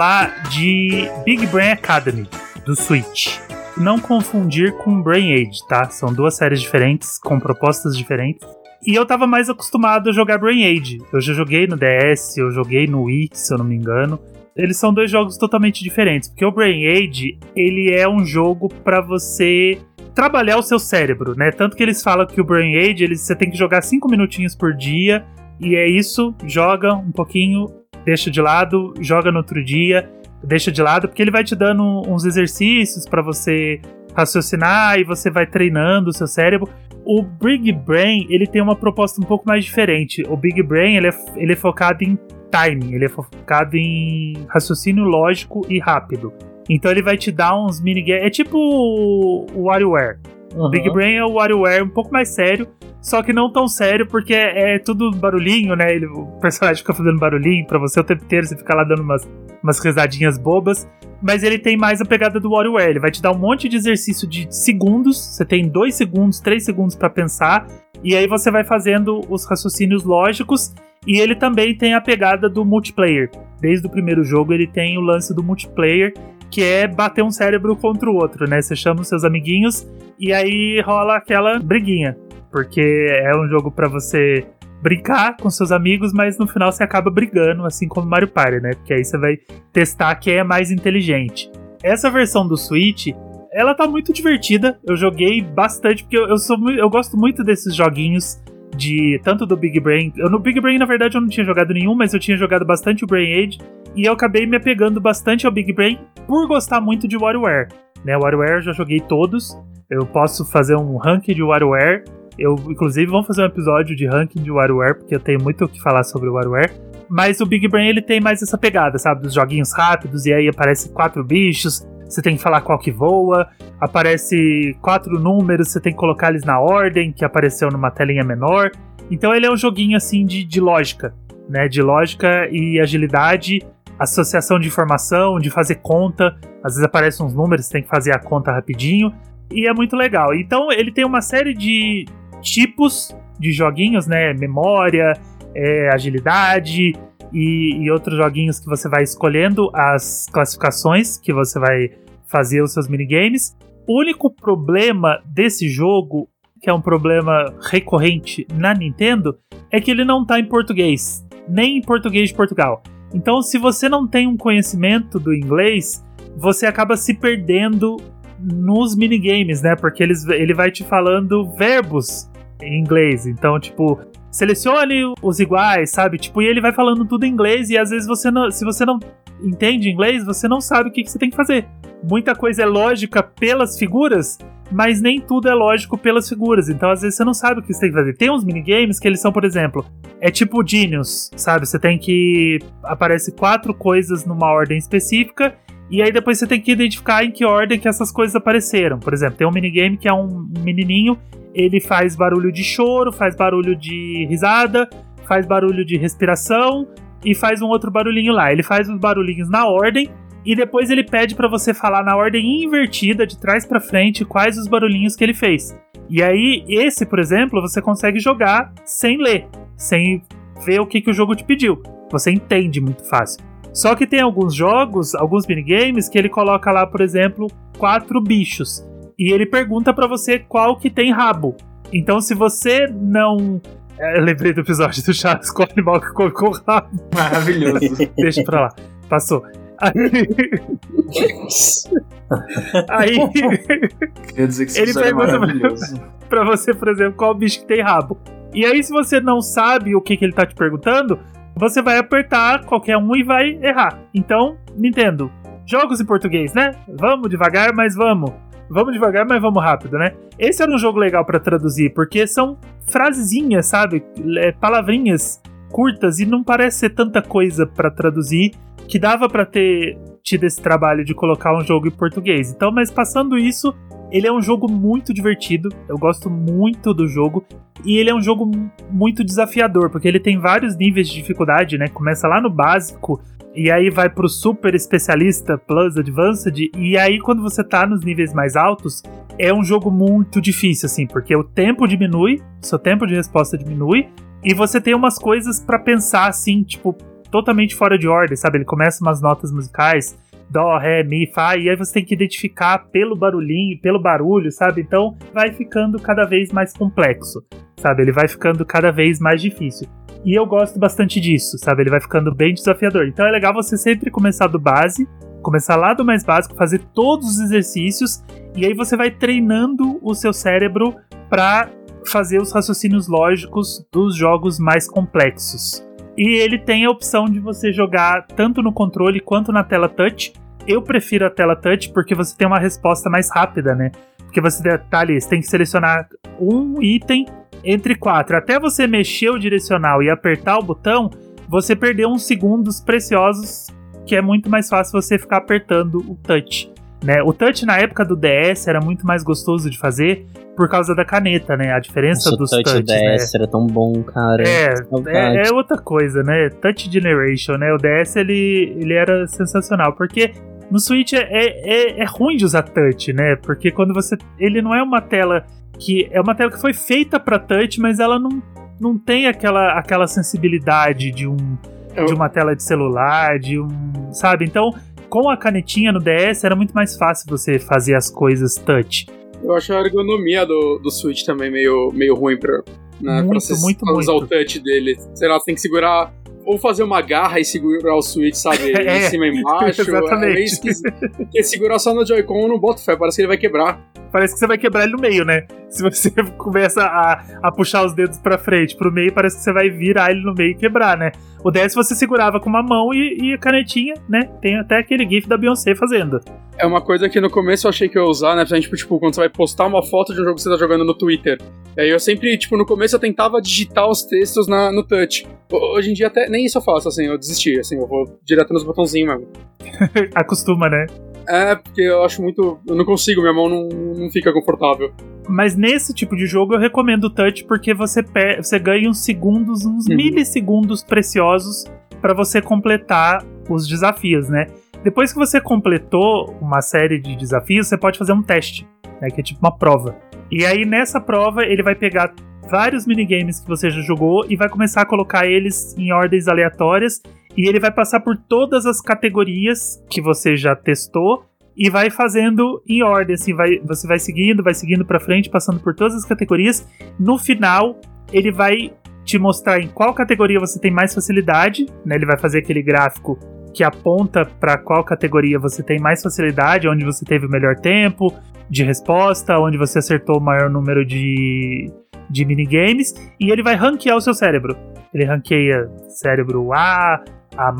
Falar de Big Brain Academy, do Switch. Não confundir com Brain Age, tá? São duas séries diferentes, com propostas diferentes. E eu tava mais acostumado a jogar Brain Age. Eu já joguei no DS, eu joguei no Wii, se eu não me engano. Eles são dois jogos totalmente diferentes, porque o Brain Age, ele é um jogo pra você trabalhar o seu cérebro, né? Tanto que eles falam que o Brain Age, eles, você tem que jogar cinco minutinhos por dia, e é isso, joga um pouquinho, deixa de lado, joga no outro dia, deixa de lado, porque ele vai te dando uns exercícios pra você raciocinar e você vai treinando o seu cérebro. O Big Brain, ele tem uma proposta um pouco mais diferente. O Big Brain, ele é, ele é focado em timing, ele é focado em raciocínio lógico e rápido. Então ele vai te dar uns minigames. É tipo o WarioWare. O Big Brain é o WarioWare um pouco mais sério, só que não tão sério, porque é, é tudo barulhinho, né? Ele, o personagem fica fazendo barulhinho pra você o tempo inteiro, você fica lá dando umas, umas risadinhas bobas. Mas ele tem mais a pegada do WarioWare. Ele vai te dar um monte de exercício de segundos. Você tem dois segundos, três segundos pra pensar. E aí você vai fazendo os raciocínios lógicos. E ele também tem a pegada do multiplayer. Desde o primeiro jogo ele tem o lance do multiplayer, que é bater um cérebro contra o outro, né? Você chama os seus amiguinhos e aí rola aquela briguinha. Porque é um jogo pra você brincar com seus amigos, mas no final você acaba brigando, assim como Mario Party, né? Porque aí você vai testar quem é mais inteligente. Essa versão do Switch, ela tá muito divertida. Eu joguei bastante, porque eu, eu sou eu gosto muito desses joguinhos de tanto do Big Brain. Eu no Big Brain, na verdade, eu não tinha jogado nenhum, mas eu tinha jogado bastante o Brain Age. E eu acabei me apegando bastante ao Big Brain por gostar muito de WarioWare. Né, WarioWare eu já joguei todos. Eu posso fazer um ranking de WarioWare. Eu, inclusive, vamos fazer um episódio de ranking de WarioWare, porque eu tenho muito o que falar sobre o WarioWare. Mas o Big Brain ele tem mais essa pegada, sabe? Dos joguinhos rápidos, e aí aparece quatro bichos, você tem que falar qual que voa, aparece quatro números, você tem que colocar eles na ordem, que apareceu numa telinha menor. Então ele é um joguinho assim de, de lógica, né? De lógica e agilidade, associação de informação, de fazer conta. Às vezes aparecem uns números, você tem que fazer a conta rapidinho. E é muito legal. Então ele tem uma série de tipos de joguinhos, né? Memória, é, agilidade e, e outros joguinhos que você vai escolhendo as classificações que você vai fazer os seus minigames. O único problema desse jogo, que é um problema recorrente na Nintendo, é que ele não tá em português, nem em português de Portugal. Então, se você não tem um conhecimento do inglês, você acaba se perdendo nos minigames, né? Porque eles, ele vai te falando verbos em inglês. Então, tipo, selecione os iguais, sabe? Tipo, e ele vai falando tudo em inglês e às vezes você não, se você não entende inglês, você não sabe o que, que você tem que fazer. Muita coisa é lógica pelas figuras, mas nem tudo é lógico pelas figuras. Então, às vezes você não sabe o que você tem que fazer. Tem uns minigames que eles são, por exemplo, é tipo Genius, sabe? Você tem que aparece quatro coisas numa ordem específica e aí depois você tem que identificar em que ordem que essas coisas apareceram. Por exemplo, tem um minigame que é um menininho, ele faz barulho de choro, faz barulho de risada, faz barulho de respiração e faz um outro barulhinho lá. Ele faz os barulhinhos na ordem e depois ele pede pra você falar na ordem invertida, de trás pra frente, quais os barulhinhos que ele fez. E aí, esse, por exemplo, você consegue jogar sem ler, sem ver o que, que o jogo te pediu. Você entende muito fácil. Só que tem alguns jogos, alguns minigames, que ele coloca lá, por exemplo, quatro bichos. E ele pergunta pra você qual que tem rabo. Então, se você não. É, eu lembrei do episódio do Chaves com o animal que colocou rabo. Maravilhoso. Deixa pra lá. Passou. Aí. Aí, Queria dizer que Ele é pergunta- maravilhoso. pra você, por exemplo, qual bicho que tem rabo. E aí, se você não sabe o que, que ele tá te perguntando, você vai apertar qualquer um e vai errar. Então, Nintendo, jogos em português, né? Vamos devagar, mas vamos. Vamos devagar, mas vamos rápido, né? Esse era um jogo legal pra traduzir, porque são frasezinhas, sabe? É, palavrinhas curtas e não parece ser tanta coisa pra traduzir que dava pra ter tido esse trabalho de colocar um jogo em português. Então, mas passando isso, ele é um jogo muito divertido. Eu gosto muito do jogo. E ele é um jogo mu- muito desafiador, porque ele tem vários níveis de dificuldade, né? Começa lá no básico, e aí vai pro super especialista, plus advanced, e aí quando você tá nos níveis mais altos, é um jogo muito difícil, assim, porque o tempo diminui, seu tempo de resposta diminui, e você tem umas coisas pra pensar, assim, tipo, totalmente fora de ordem, sabe? Ele começa umas notas musicais, dó, ré, mi, fá, e aí você tem que identificar pelo barulhinho, pelo barulho, sabe? Então vai ficando cada vez mais complexo, sabe? Ele vai ficando cada vez mais difícil. E eu gosto bastante disso, sabe? Ele vai ficando bem desafiador. Então é legal você sempre começar do base, começar lá do mais básico, fazer todos os exercícios, e aí você vai treinando o seu cérebro para fazer os raciocínios lógicos dos jogos mais complexos. E ele tem a opção de você jogar tanto no controle quanto na tela touch. Eu prefiro a tela touch porque você tem uma resposta mais rápida, né? Porque você tá ali, você tem que selecionar um item entre quatro. Até você mexer o direcional e apertar o botão, você perdeu uns segundos preciosos, que é muito mais fácil você ficar apertando o touch. Né? O touch na época do DS era muito mais gostoso de fazer por causa da caneta, né? A diferença Nossa, dos o touch touches, né? DS era tão bom, cara. É, Saudade. é, é outra coisa, né? Touch Generation, né? O DS ele, ele era sensacional, porque no Switch é, é, é ruim de usar touch, né? Porque quando você. Ele não é uma tela que. É uma tela que foi feita pra touch, mas ela não, não tem aquela, aquela sensibilidade de um. Eu- De uma tela de celular, de um. Sabe? Então, com a canetinha no DS era muito mais fácil você fazer as coisas touch. Eu acho a ergonomia do, do Switch também meio, meio ruim pra, né, Muito, pra você muito, usar muito. o touch dele. Sei lá, você tem que segurar. Ou fazer uma garra e segurar o Switch, sabe? É, em cima e embaixo. exatamente. É meio esquisito. Porque segurar só no Joy-Con eu não boto fé, parece que ele vai quebrar. Parece que você vai quebrar ele no meio, né? Se você começa a, a puxar os dedos pra frente, pro meio, parece que você vai virar ele no meio e quebrar, né? O DS você segurava com uma mão e, e a canetinha, né? Tem até aquele gif da Beyoncé fazendo. É uma coisa que no começo eu achei que eu ia usar, né? Gente, tipo, quando você vai postar uma foto de um jogo que você tá jogando no Twitter. E aí eu sempre, tipo, no começo eu tentava digitar os textos na, no touch. Ho- Hoje em dia até nem isso eu faço, assim, eu desisti, assim, eu vou direto nos botãozinhos mesmo. Acostuma, né? É, porque eu acho muito. Eu não consigo, minha mão não, não fica confortável. Mas nesse tipo de jogo eu recomendo o touch porque você, você ganha uns segundos, uns Uhum. milissegundos preciosos pra você completar os desafios, né? Depois que você completou uma série de desafios, você pode fazer um teste, né? Que é tipo uma prova. E aí nessa prova ele vai pegar vários minigames que você já jogou e vai começar a colocar eles em ordens aleatórias e ele vai passar por todas as categorias que você já testou e vai fazendo em ordem, assim, vai, você vai seguindo, vai seguindo pra frente, passando por todas as categorias. No final, ele vai te mostrar em qual categoria você tem mais facilidade, né? Ele vai fazer aquele gráfico que aponta pra qual categoria você tem mais facilidade, onde você teve o melhor tempo de resposta, onde você acertou o maior número de, de minigames, e ele vai ranquear o seu cérebro. Ele ranqueia cérebro A, A+,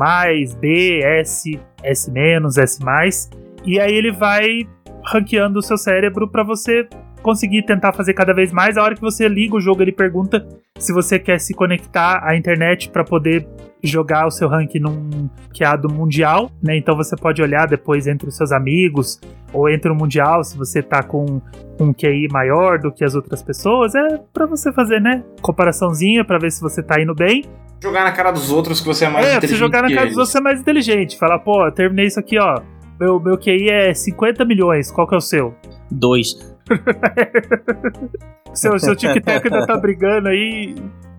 B, S, S-, S+, e aí ele vai ranqueando o seu cérebro pra você conseguir tentar fazer cada vez mais. A hora que você liga o jogo, ele pergunta se você quer se conectar à internet pra poder jogar o seu ranking num ranqueado mundial, né? Então você pode olhar depois entre os seus amigos ou entre o mundial se você tá com um QI maior do que as outras pessoas. É pra você fazer, né? Comparaçãozinha pra ver se você tá indo bem. Jogar na cara dos outros que você é mais É, pra você inteligente jogar na casa dos outros você é mais inteligente. Falar, pô, eu terminei isso aqui, ó. Meu, meu QI é 50 milhões, qual que é o seu? Dois. Seu, seu TikTok ainda tá brigando aí.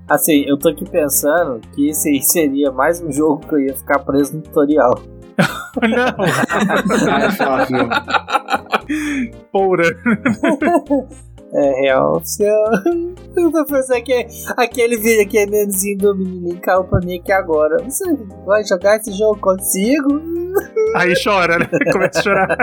Assim, eu tô aqui pensando que esse aí seria mais um jogo que eu ia ficar preso no tutorial. Não, Ah, é. É real oficial. Eu tô pensando que aquele vídeo, aquele memezinho do menininho caiu pra mim aqui agora. Você vai jogar esse jogo consigo? Aí chora, né? Começa a chorar.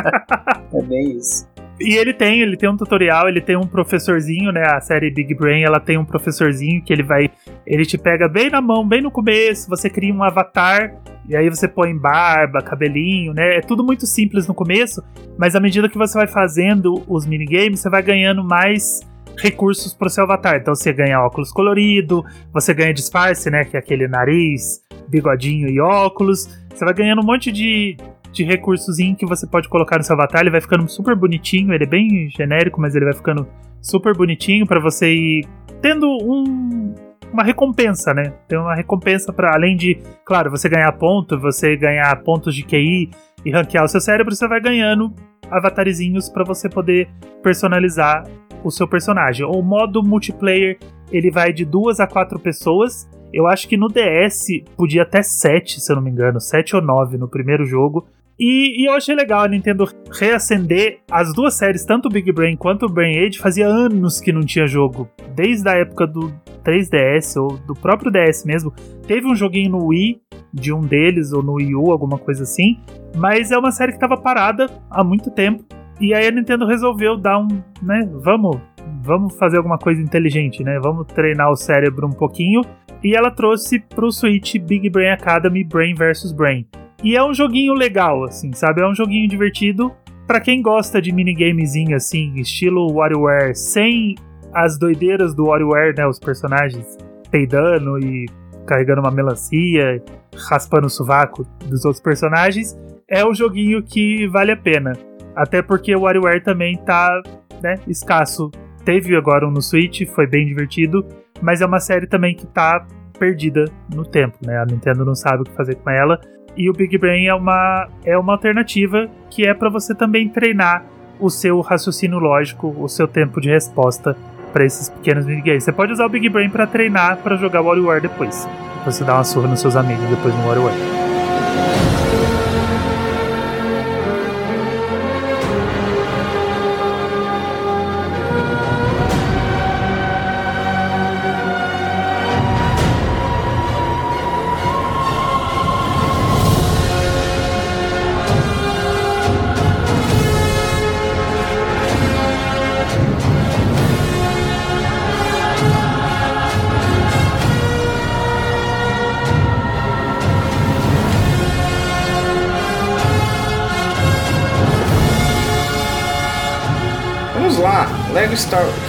É bem isso. E ele tem, ele tem um tutorial, ele tem um professorzinho, né? A série Big Brain, ela tem um professorzinho que ele vai. Ele te pega bem na mão, bem no começo, você cria um avatar, e aí você põe barba, cabelinho, né? É tudo muito simples no começo, mas à medida que você vai fazendo os minigames, você vai ganhando mais recursos pro seu avatar. Então você ganha óculos colorido, você ganha disfarce, né? Que é aquele nariz, bigodinho e óculos. Você vai ganhando um monte de, de recursozinho que você pode colocar no seu avatar. Ele vai ficando super bonitinho. Ele é bem genérico, mas ele vai ficando super bonitinho pra você ir tendo um, uma recompensa, né? Tem uma recompensa para além de, claro, você ganhar ponto, você ganhar pontos de QI e ranquear o seu cérebro, você vai ganhando avatarizinhos pra você poder personalizar o seu personagem. O modo multiplayer, ele vai de duas a quatro pessoas. Eu acho que no DS podia até sete, se eu não me engano, sete ou nove no primeiro jogo. E, e eu achei legal a Nintendo reacender as duas séries, tanto o Big Brain quanto o Brain Age. Fazia anos que não tinha jogo, desde a época do 3DS ou do próprio DS mesmo. Teve um joguinho no Wii de um deles, ou no Wii U, alguma coisa assim. Mas é uma série que estava parada há muito tempo. E aí a Nintendo resolveu dar um, né, vamos, vamos fazer alguma coisa inteligente, né? Vamos treinar o cérebro um pouquinho. E ela trouxe pro Switch Big Brain Academy Brain vs Brain. E é um joguinho legal, assim, sabe? É um joguinho divertido. Pra quem gosta de minigamezinho, assim, estilo WarioWare, sem as doideiras do WarioWare, né? Os personagens peidando e carregando uma melancia, raspando o sovaco dos outros personagens, é o joguinho que vale a pena. Até porque o WarioWare também tá, né, escasso. Teve agora um no Switch, foi bem divertido, mas é uma série também que tá perdida no tempo, né? A Nintendo não sabe o que fazer com ela. E o Big Brain é uma, é uma alternativa que é para você também treinar o seu raciocínio lógico, o seu tempo de resposta para esses pequenos minigames. Você pode usar o Big Brain para treinar para jogar WarioWare depois. Você dar uma surra nos seus amigos depois no WarioWare.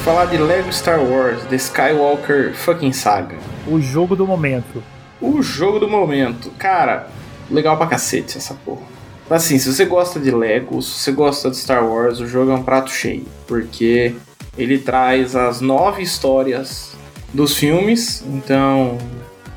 Falar de Lego Star Wars, The Skywalker fucking Saga. O jogo do momento. O jogo do momento. Cara, legal pra cacete essa porra. Assim, se você gosta de Lego, se você gosta de Star Wars, o jogo é um prato cheio. Porque ele traz as nove histórias dos filmes. Então,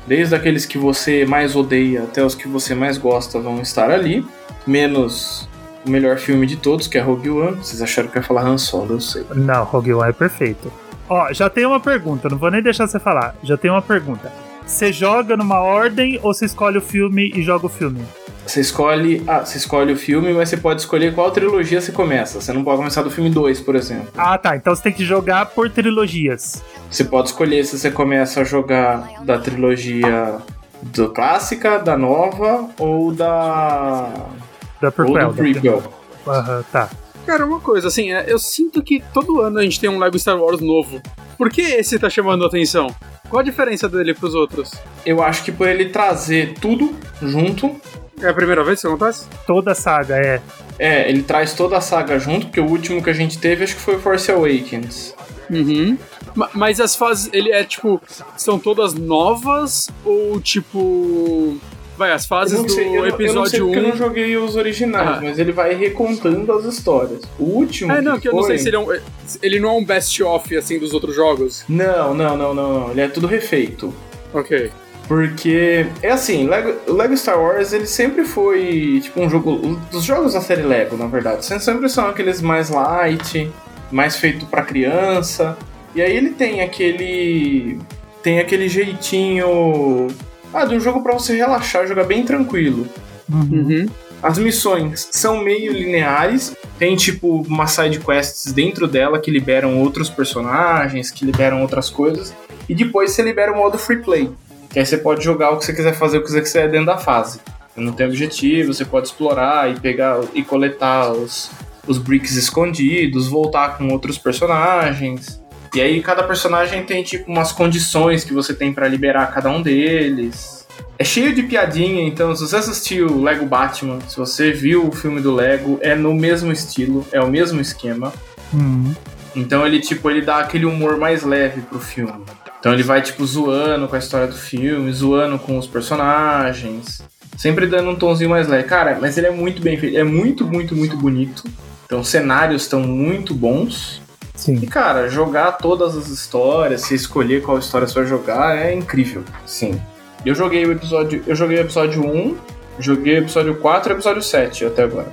desde aqueles que você mais odeia até os que você mais gosta vão estar ali. Menos o melhor filme de todos, que é Rogue One. Vocês acharam que eu ia falar Han Solo, eu sei. Não, Rogue One é perfeito. Ó, já tem uma pergunta, não vou nem deixar você falar. Já tem uma pergunta. Você joga numa ordem ou você escolhe o filme e joga o filme? Você escolhe, ah, você escolhe o filme, mas você pode escolher qual trilogia você começa. Você não pode começar do filme 2, por exemplo. Ah, tá. Então você tem que jogar por trilogias. Você pode escolher se você começa a jogar da trilogia do clássica, da nova ou da Da ou prequel. do prequel. Aham, tá. Cara, uma coisa, assim, é, eu sinto que todo ano a gente tem um Lego Star Wars novo. Por que esse tá chamando a atenção? Qual a diferença dele pros outros? Eu acho que por ele trazer tudo junto, É a primeira vez que isso acontece? Toda a saga é. é, ele traz toda a saga junto, porque o último que a gente teve acho que foi o Force Awakens. Uhum. Ma- Mas as fases, ele é tipo, são todas novas ou tipo. Vai, as Eu fases não do sei, eu, não- eu não sei episódio porque eu não 1. joguei os originais, Ah. mas ele vai recontando as histórias. O último É, não, que eu não foi- sei se ele é um. Ele não é um best-of assim dos outros jogos. Não, não, não, não, não. Ele é tudo refeito. Ok. Porque é assim, Lego, o Lego Star Wars ele sempre foi tipo um jogo. Os jogos da série Lego, na verdade, sempre- são aqueles mais light, mais feito pra criança. E aí ele tem aquele. Tem aquele jeitinho. Ah, de um jogo pra você relaxar, jogar bem tranquilo. Uhum. As missões são meio lineares, tem tipo uma side quests dentro dela que liberam outros personagens, que liberam outras coisas, e depois você libera o modo free play, que aí você pode jogar o que você quiser fazer, o que você quiser dentro da fase. Não tem objetivo, você pode explorar e pegar e coletar os, os bricks escondidos, voltar com outros personagens. E aí cada personagem tem tipo umas condições que você tem pra liberar cada um deles. É cheio de piadinha, então se você assistiu Lego Batman, se você viu o filme do Lego, é no mesmo estilo, é o mesmo esquema. Uhum. Então ele tipo, ele dá aquele humor mais leve pro filme. Então ele vai tipo zoando com a história do filme, zoando com os personagens, sempre dando um tomzinho mais leve. Cara, mas ele é muito bem feito, é muito, muito, muito bonito. Então os cenários estão muito bons. E Sim. cara, jogar todas as histórias, se escolher qual história você vai jogar, é incrível. Sim. Eu joguei o episódio, eu joguei o episódio 1, joguei o episódio 4 e o episódio 7 até agora.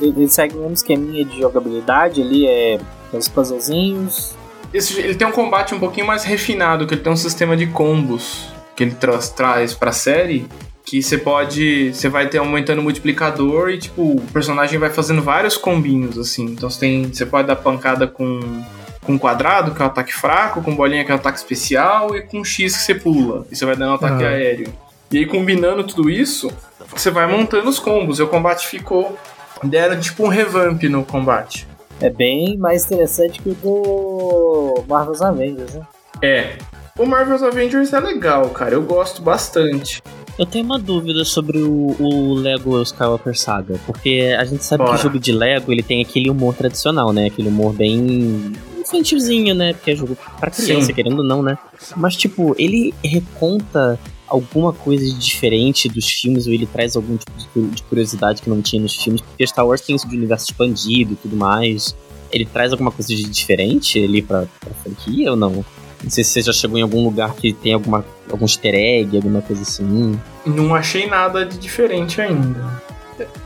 Ele, ele segue o mesmo esqueminha de jogabilidade ali, é os puzzlezinhos. Esse- ele tem um combate um pouquinho mais refinado, que ele tem um sistema de combos que ele tra traz pra série, que você pode, você vai ter aumentando o multiplicador e tipo, o personagem vai fazendo vários combinhos assim. Então você tem, você pode dar pancada com com quadrado, que é o ataque fraco, com bolinha que é o ataque especial e com X que você pula, e você vai dando um ataque Ah. aéreo. E aí combinando tudo isso, você vai montando os combos, e o combate ficou deram tipo um revamp no combate. É bem mais interessante que o do Marvel's Avengers, né? É. O Marvel's Avengers é legal, cara. Eu gosto bastante. Eu tenho uma dúvida sobre o, o Lego Skywalker Saga, porque a gente sabe Bora. que o jogo de Lego ele tem aquele humor tradicional, né? Aquele humor bem infantilzinho, né? Porque é jogo pra criança, Sim. querendo ou não, né? Mas, tipo, ele reconta alguma coisa de diferente dos filmes, ou ele traz algum tipo de cu- de curiosidade que não tinha nos filmes, porque Star Wars tem isso de universo expandido e tudo mais. Ele traz alguma coisa de diferente ali pra, pra franquia ou não? Não sei se você já chegou em algum lugar que tem alguma, algum easter egg, alguma coisa assim. Não achei nada de diferente ainda.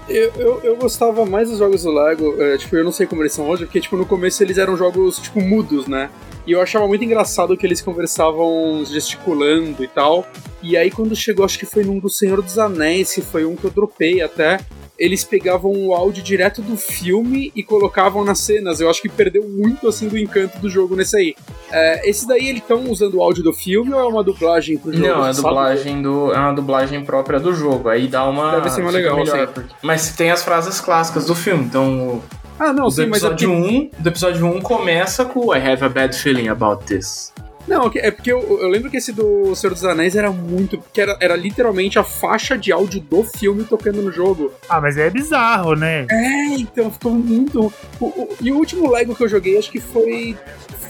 Eu, eu, eu gostava mais dos jogos do Lego, é, tipo, eu não sei como eles são hoje, porque, tipo, no começo eles eram jogos, tipo, mudos, né? E eu achava muito engraçado que eles conversavam gesticulando e tal. E aí, quando chegou, acho que foi num do Senhor dos Anéis, que foi um que eu dropei até, eles pegavam o áudio direto do filme e colocavam nas cenas. Eu acho que perdeu muito, assim, do encanto do jogo nesse aí. É, esse daí, eles estão usando o áudio do filme ou é uma dublagem pro jogo? Não, é dublagem do. É uma dublagem própria do jogo. Aí dá uma. Deve ser fica legal, melhor, sim. porque- Mas tem as frases clássicas do filme. Então, Ah, não, do sim, mas é episódio 1, do episódio 1 começa com I have a bad feeling about this. Não, é porque eu, eu lembro que esse do Senhor dos Anéis era muito. que era, era literalmente a faixa de áudio do filme tocando no jogo. Ah, mas é bizarro, né? É, então ficou muito. o- o- e o último Lego que eu joguei, acho que foi.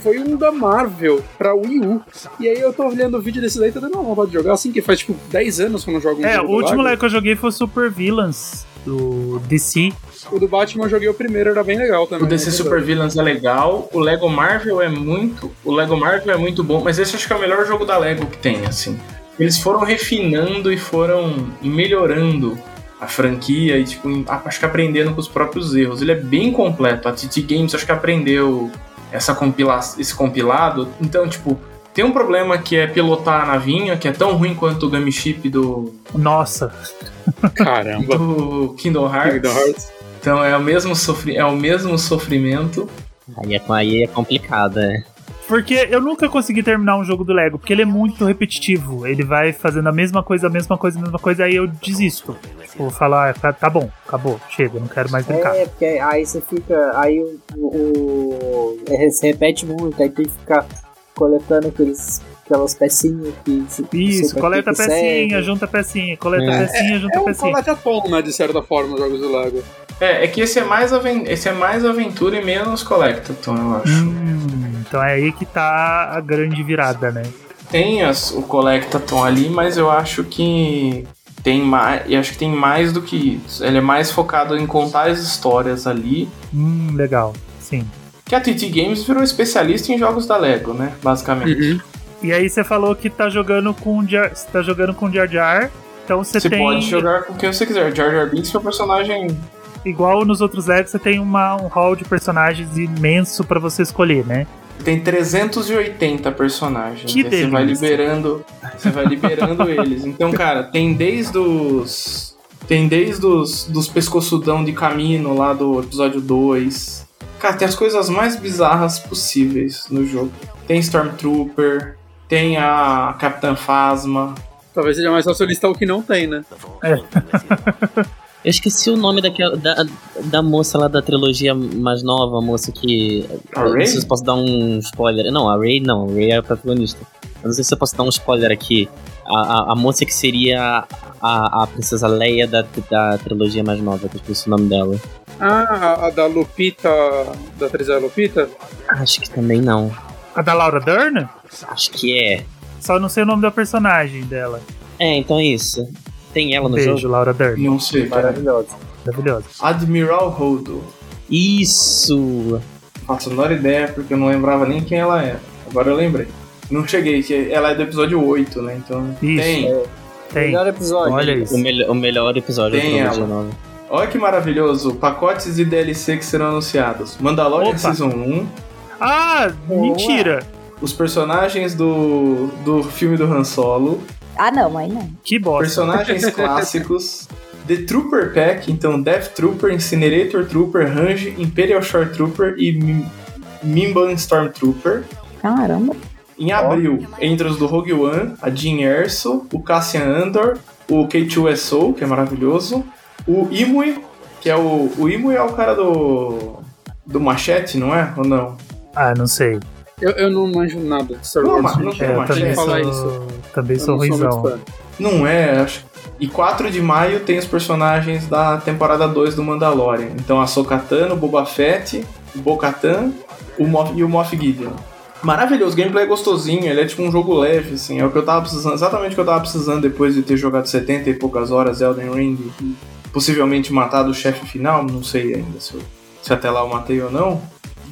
Foi um da Marvel pra Wii U. E aí eu tô olhando o vídeo desse daí e tô dando uma vontade de jogar, assim, que faz tipo 10 anos que eu não jogo um É, o último Lego. Lego que eu joguei foi o Super Villains, do DC. O do Batman eu joguei o primeiro, era bem legal também. O DC é Super Villains é legal, o Lego Marvel é muito. O Lego Marvel é muito bom, mas esse acho que é o melhor jogo da Lego que tem, assim. Eles foram refinando e foram melhorando a franquia e, tipo, acho que aprendendo com os próprios erros. Ele é bem completo. A TT Games acho que aprendeu essa compila esse compilado. Então, tipo, tem um problema que é pilotar a navinha, que é tão ruim quanto o Game Chip do, Nossa, Caramba. do Kingdom Hearts. Kingdom Hearts. Então é o mesmo, sofri é o mesmo sofrimento. Aí é, aí é complicado, é. porque eu nunca consegui terminar um jogo do Lego, porque ele é muito repetitivo. Ele vai fazendo a mesma coisa, a mesma coisa, a mesma coisa, aí eu desisto. Vou falar, tá, tá bom, acabou, chega, não quero mais brincar. É, porque aí você fica. Aí o. o, o é, se repete muito, aí tem que ficar coletando aqueles, aquelas pecinhas que. se- Isso, coleta pecinha, serve. junta pecinha, coleta É. pecinha, junta É um pecinha. colete-atom, né, de certa forma, os jogos do Lego. É, é que esse é mais, aven esse é mais aventura e menos Collectathon, eu acho. Hum, então é aí que tá a grande virada, né? Tem as- o Collectathon ali, mas eu acho que tem mais. Eu acho que tem mais do que isso. Ele é mais focado em contar as histórias ali. Hum, legal, sim. Que a TT Games virou especialista em jogos da Lego, né? Basicamente. Uhum. E aí você falou que tá jogando com Jar, tá jogando com Jar Jar, então você, Você tem pode jogar com quem você quiser. Jar Jar Binks é o personagem. igual nos outros Legos, você tem uma, um hall de personagens imenso pra você escolher, né? Tem 380 personagens. Que Aí você vai delícia. liberando. Você vai liberando eles. Então, cara, tem desde os. Tem desde os dos pescoçudão de camino lá do episódio 2. Cara, tem as coisas mais bizarras possíveis no jogo. Tem Stormtrooper, tem a Capitã Phasma. Talvez seja mais fácil listar o que não tem, né? Eu esqueci o nome daquela, da, da moça lá da trilogia mais nova, a moça que. A Não Rey? sei se eu posso dar um spoiler. Não, a Ray não, a Ray é a protagonista. Eu não sei se eu posso dar um spoiler aqui. A, a, a moça que seria a, a princesa Leia da, da trilogia mais nova, que eu esqueci o nome dela. Ah, a, da Lupita. Da atriz Lupita? Acho que também não. A da Laura Dern? Acho que é. Só não sei o nome da personagem dela. É, então é isso. Tem ela no Beijo, jogo? Laura Dern. Não sei, cara. Maravilhoso. Maravilhosa. Admiral Holdo. Isso! Faço a menor ideia porque eu não lembrava nem quem ela era. Agora eu lembrei. Não cheguei, que ela é do episódio 8, né? Então. Isso. Tem. Tem. Melhor episódio. Olha isso. O, melhor o melhor episódio Tem trilogia ela. Olha que maravilhoso, pacotes de DLC que serão anunciados. Mandalorian Opa. Season 1, Ah, mentira! os personagens do, do filme do Han Solo, Ah, não, aí não. Que bosta. personagens clássicos, The Trooper Pack, então Death Trooper, Incinerator Trooper, Range, Imperial Shore Trooper e Mim- Mimban Stormtrooper. Caramba. Em abril, entre os do Rogue One, a Jean Erso, o Cassian Andor, o K2SO, que é maravilhoso, o Imui, que é o. O Imui é o cara do. do machete, não é? Ou não? Ah, não sei. Eu, eu não manjo nada de Star Não, Wars. não tem É, eu também falar sou, isso. também Eu sou não ruizão. Não é, acho. E 4 de maio tem os personagens da temporada 2 do Mandalorian. Então a Sokatan, o Boba Fett, o Bo-Katan o Moff, e o Moff Gideon. Maravilhoso, o gameplay é gostosinho, ele é tipo um jogo leve, assim, é o que eu tava precisando, exatamente o que eu tava precisando depois de ter jogado 70 e poucas horas Elden Ring e possivelmente matado o chefe final, não sei ainda se, eu- se até lá eu matei ou não,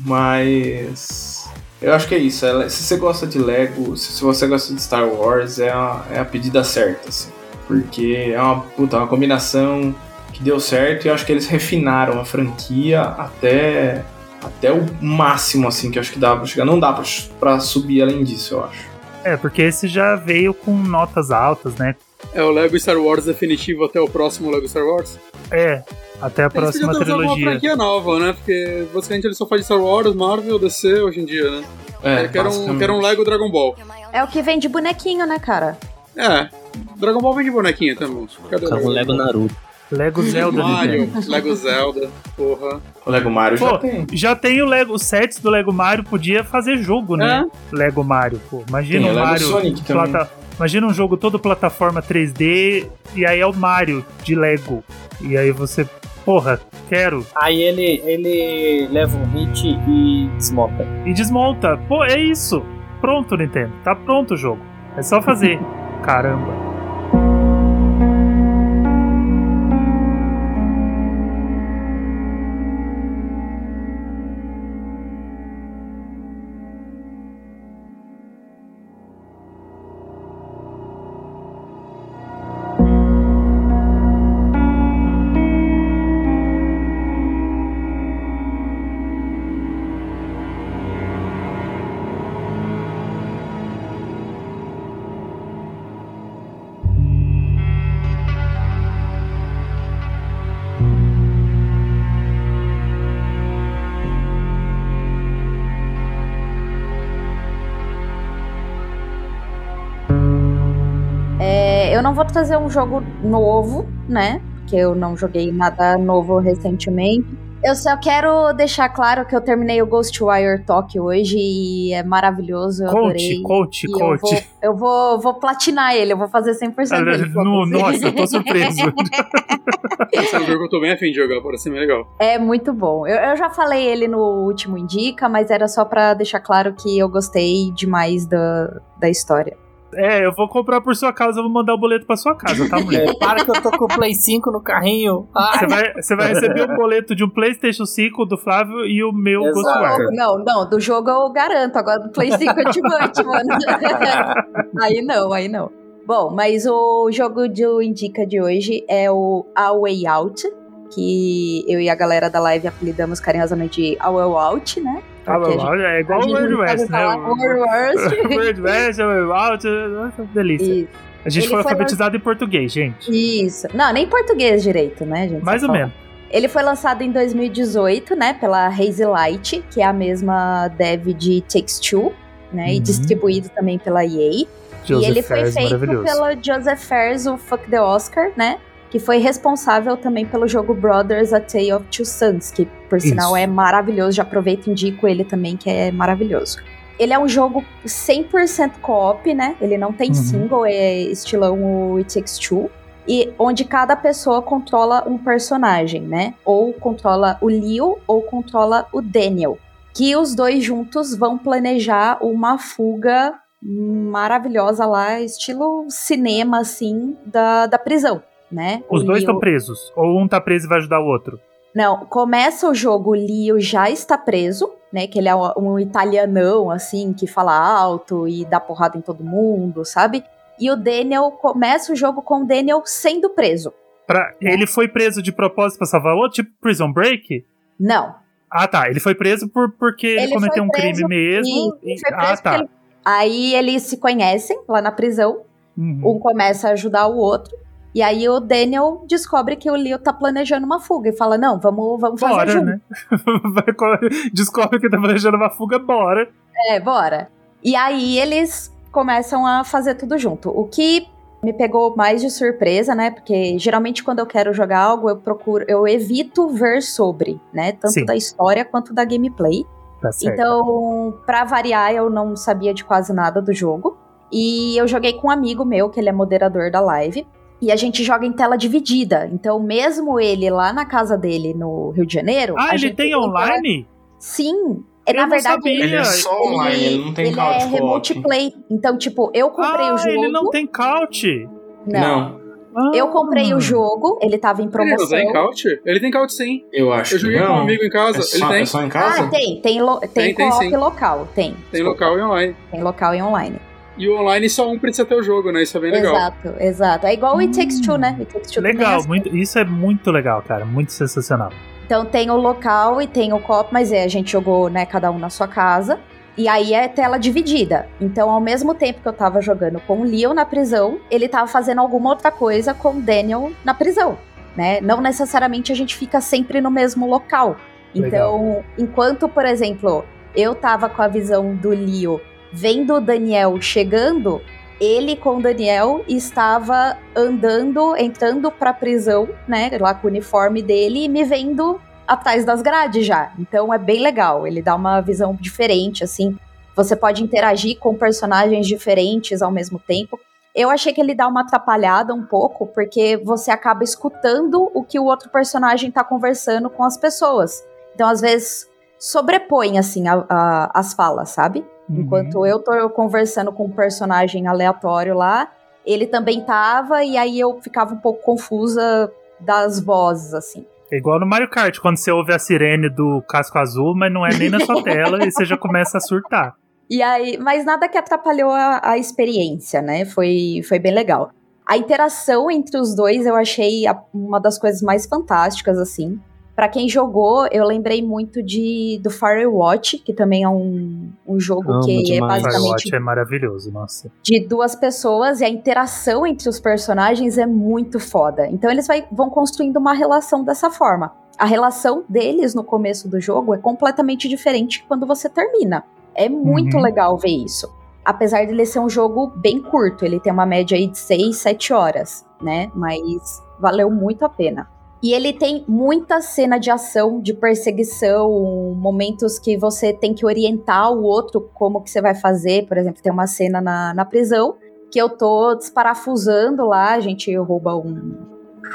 mas eu acho que é isso, é- se você gosta de Lego, se, você gosta de Star Wars, é a, é a pedida certa, assim, porque é uma, puta, uma combinação que deu certo e eu acho que eles refinaram a franquia até até o máximo assim que eu acho que dá pra chegar. Não dá pra, pra subir além disso, eu acho. É, porque esse já veio com notas altas, né? É o Lego Star Wars definitivo até o próximo Lego Star Wars? É, até a próxima Eles usado uma trilogia. franquia nova, né? Porque basicamente ele só faz Star Wars, Marvel, DC hoje em dia, né? É, quero, um, basicamente. quero um Lego Dragon Ball. É o que vem de bonequinho, né, cara? É, Dragon Ball vem de bonequinho também. Cadê um Lego Naruto. Lego Zelda Mario. Lego Zelda, porra. O Lego Mario já Pô, tem. já tem o Lego, os sets do Lego Mario, podia fazer jogo, né? Lego Mario, pô. Imagina Tem um o Lego Mario. Sonic também. plata- Imagina um jogo todo plataforma 3D e aí é o Mario de Lego. E aí você, porra, quero. Aí ele, ele leva um hit e desmonta. E desmonta. Pô, é isso. Pronto, Nintendo. Tá pronto o jogo. É só fazer. Caramba. Eu não vou trazer um jogo novo, né? Porque eu não joguei nada novo recentemente. Eu só quero deixar claro que eu terminei o Ghostwire Tokyo hoje e é maravilhoso, eu adorei. Coach, coach, E eu coach. vou, eu vou, vou platinar ele, eu vou fazer 100% dele. No- nossa, eu tô surpreso. Esse é um jogo que eu tô bem afim de jogar, parece bem legal. É muito bom. Eu, eu já falei ele no último Indica, mas era só pra deixar claro que eu gostei demais da, da história. É, eu vou comprar por sua causa, eu vou mandar o boleto pra sua casa, tá, mulher? É, para que eu tô com o Play 5 no carrinho. Você vai, você vai receber o boleto de um PlayStation 5 do Flávio e o meu Exato. Ghostwire. Não, não, do jogo eu garanto. Agora do Play 5 eu te mano. aí não, aí não. Bom, mas o jogo do Indica de hoje é o A Way Out, que eu e a galera da live apelidamos carinhosamente de A Way Out, né? Ah, a olha, é igual o World West, né? World West. World West, o World Out, nossa, delícia. Isso. A gente Ele foi alfabetizado em português, gente. Isso. Não, nem português direito, né, gente? Mais ou fala. menos. Ele foi lançado em 2018, né, pela Hazy Light, que é a mesma dev de Takes Two, né, e Uhum. distribuído também pela EA. Joseph e ele foi feito pelo Joseph Fares, o Fuck the Oscar, né, que foi responsável também pelo jogo Brothers: A Tale of Two Sons, que por sinal Isso. é maravilhoso. Já aproveito e indico ele também, que é maravilhoso. Ele é um jogo 100% co-op, né? Ele não tem Uhum. single, é estilão It Takes Two. E onde cada pessoa controla um personagem, né? Ou controla o Leo ou controla o Daniel. Que os dois juntos vão planejar uma fuga maravilhosa lá, estilo cinema, assim, da, da prisão, né? Os O dois Leo- estão presos. Ou um tá preso e vai ajudar o outro. não, começa o jogo, o Leo já está preso, né? Que ele é um italianão, assim, que fala alto e dá porrada em todo mundo, sabe? E o Daniel começa o jogo com o Daniel sendo preso. Pra, Ele foi preso de propósito pra salvar o outro, tipo Prison Break? Não. Ah, tá. Ele foi preso por, porque ele, Ele cometeu um crime mesmo. E- ele foi ah, tá. ele- Aí eles se conhecem lá na prisão. Uhum. Um começa a ajudar o outro. E aí o Daniel descobre que o Leo tá planejando uma fuga e fala: Não, vamos, vamos fazer Bora, junto. né? Descobre que tá planejando uma fuga, bora. É, bora. E aí eles começam a fazer tudo junto. O que me pegou mais de surpresa, né? Porque geralmente quando eu quero jogar algo, eu procuro, eu evito ver sobre, né? Tanto Sim. da história quanto da gameplay. Tá certo. Então, pra variar, eu não sabia de quase nada do jogo. E eu joguei com um amigo meu, que ele é moderador da live. E a gente joga em tela dividida. Então, mesmo ele lá na casa dele no Rio de Janeiro. Ah, a ele gente tem tela- online? Sim. É, Eu na não verdade, sabia. Ele é só online, ele não tem ele couch é co-op. remote play. Então, tipo, eu comprei ah, o jogo. ele não tem couch. Não. Ah. Eu comprei o jogo, ele tava em Ele não promoção. tem couch? Ele tem couch sim. Eu acho Eu joguei que com não. um amigo em casa. É Ele só, tem. é só em casa? Ah, tem. Tem, lo- tem, Tem, tem, local. Tem. Tem Desculpa, local e online. Tem local e online. E o online só um precisa ter o jogo, né? Isso é bem legal. Exato, exato. É igual o It Takes Two, né? It Takes Two também é Legal, assim. muito, isso é muito legal, cara. Muito sensacional. Então tem o local e tem o co-op, mas é, a gente jogou, né, cada um na sua casa. E aí é tela dividida. Então, ao mesmo tempo que eu tava jogando com o Leo na prisão, ele tava fazendo alguma outra coisa com o Daniel na prisão, né? Não necessariamente a gente fica sempre no mesmo local. Então, enquanto, por exemplo, eu tava com a visão do Leo vendo Daniel chegando, ele com Daniel estava andando, entrando pra prisão, né, lá com o uniforme dele e me vendo atrás das grades já. Então é bem legal, ele dá uma visão diferente assim. Você pode interagir com personagens diferentes ao mesmo tempo. Eu achei que ele dá uma atrapalhada um pouco, porque você acaba escutando o que o outro personagem tá conversando com as pessoas. Então, às vezes, sobrepõe, assim, a- a- as falas, sabe? Uhum. Enquanto eu tô conversando com um personagem aleatório lá, ele também tava, e aí eu ficava um pouco confusa das vozes, assim. É igual no Mario Kart, quando você ouve a sirene do casco azul, mas não é nem na sua tela e você já começa a surtar. E aí, mas nada que atrapalhou a, a experiência, né? Foi, foi bem legal. A interação entre os dois eu achei a- uma das coisas mais fantásticas, assim. Pra quem jogou, eu lembrei muito de do Firewatch, que também é um, um jogo Amo que é demais. basicamente Firewatch é maravilhoso, nossa. de duas pessoas e a interação entre os personagens é muito foda. Então eles vai- vão construindo uma relação dessa forma. A relação deles no começo do jogo é completamente diferente quando você termina. É muito Uhum. legal ver isso. Apesar de ele ser um jogo bem curto, ele tem uma média aí de 6, 7 horas, né? Mas valeu muito a pena. E ele tem muita cena de ação, de perseguição, momentos que você tem que orientar o outro como que você vai fazer. Por exemplo, tem uma cena na, na prisão que eu tô desparafusando lá, a gente rouba um-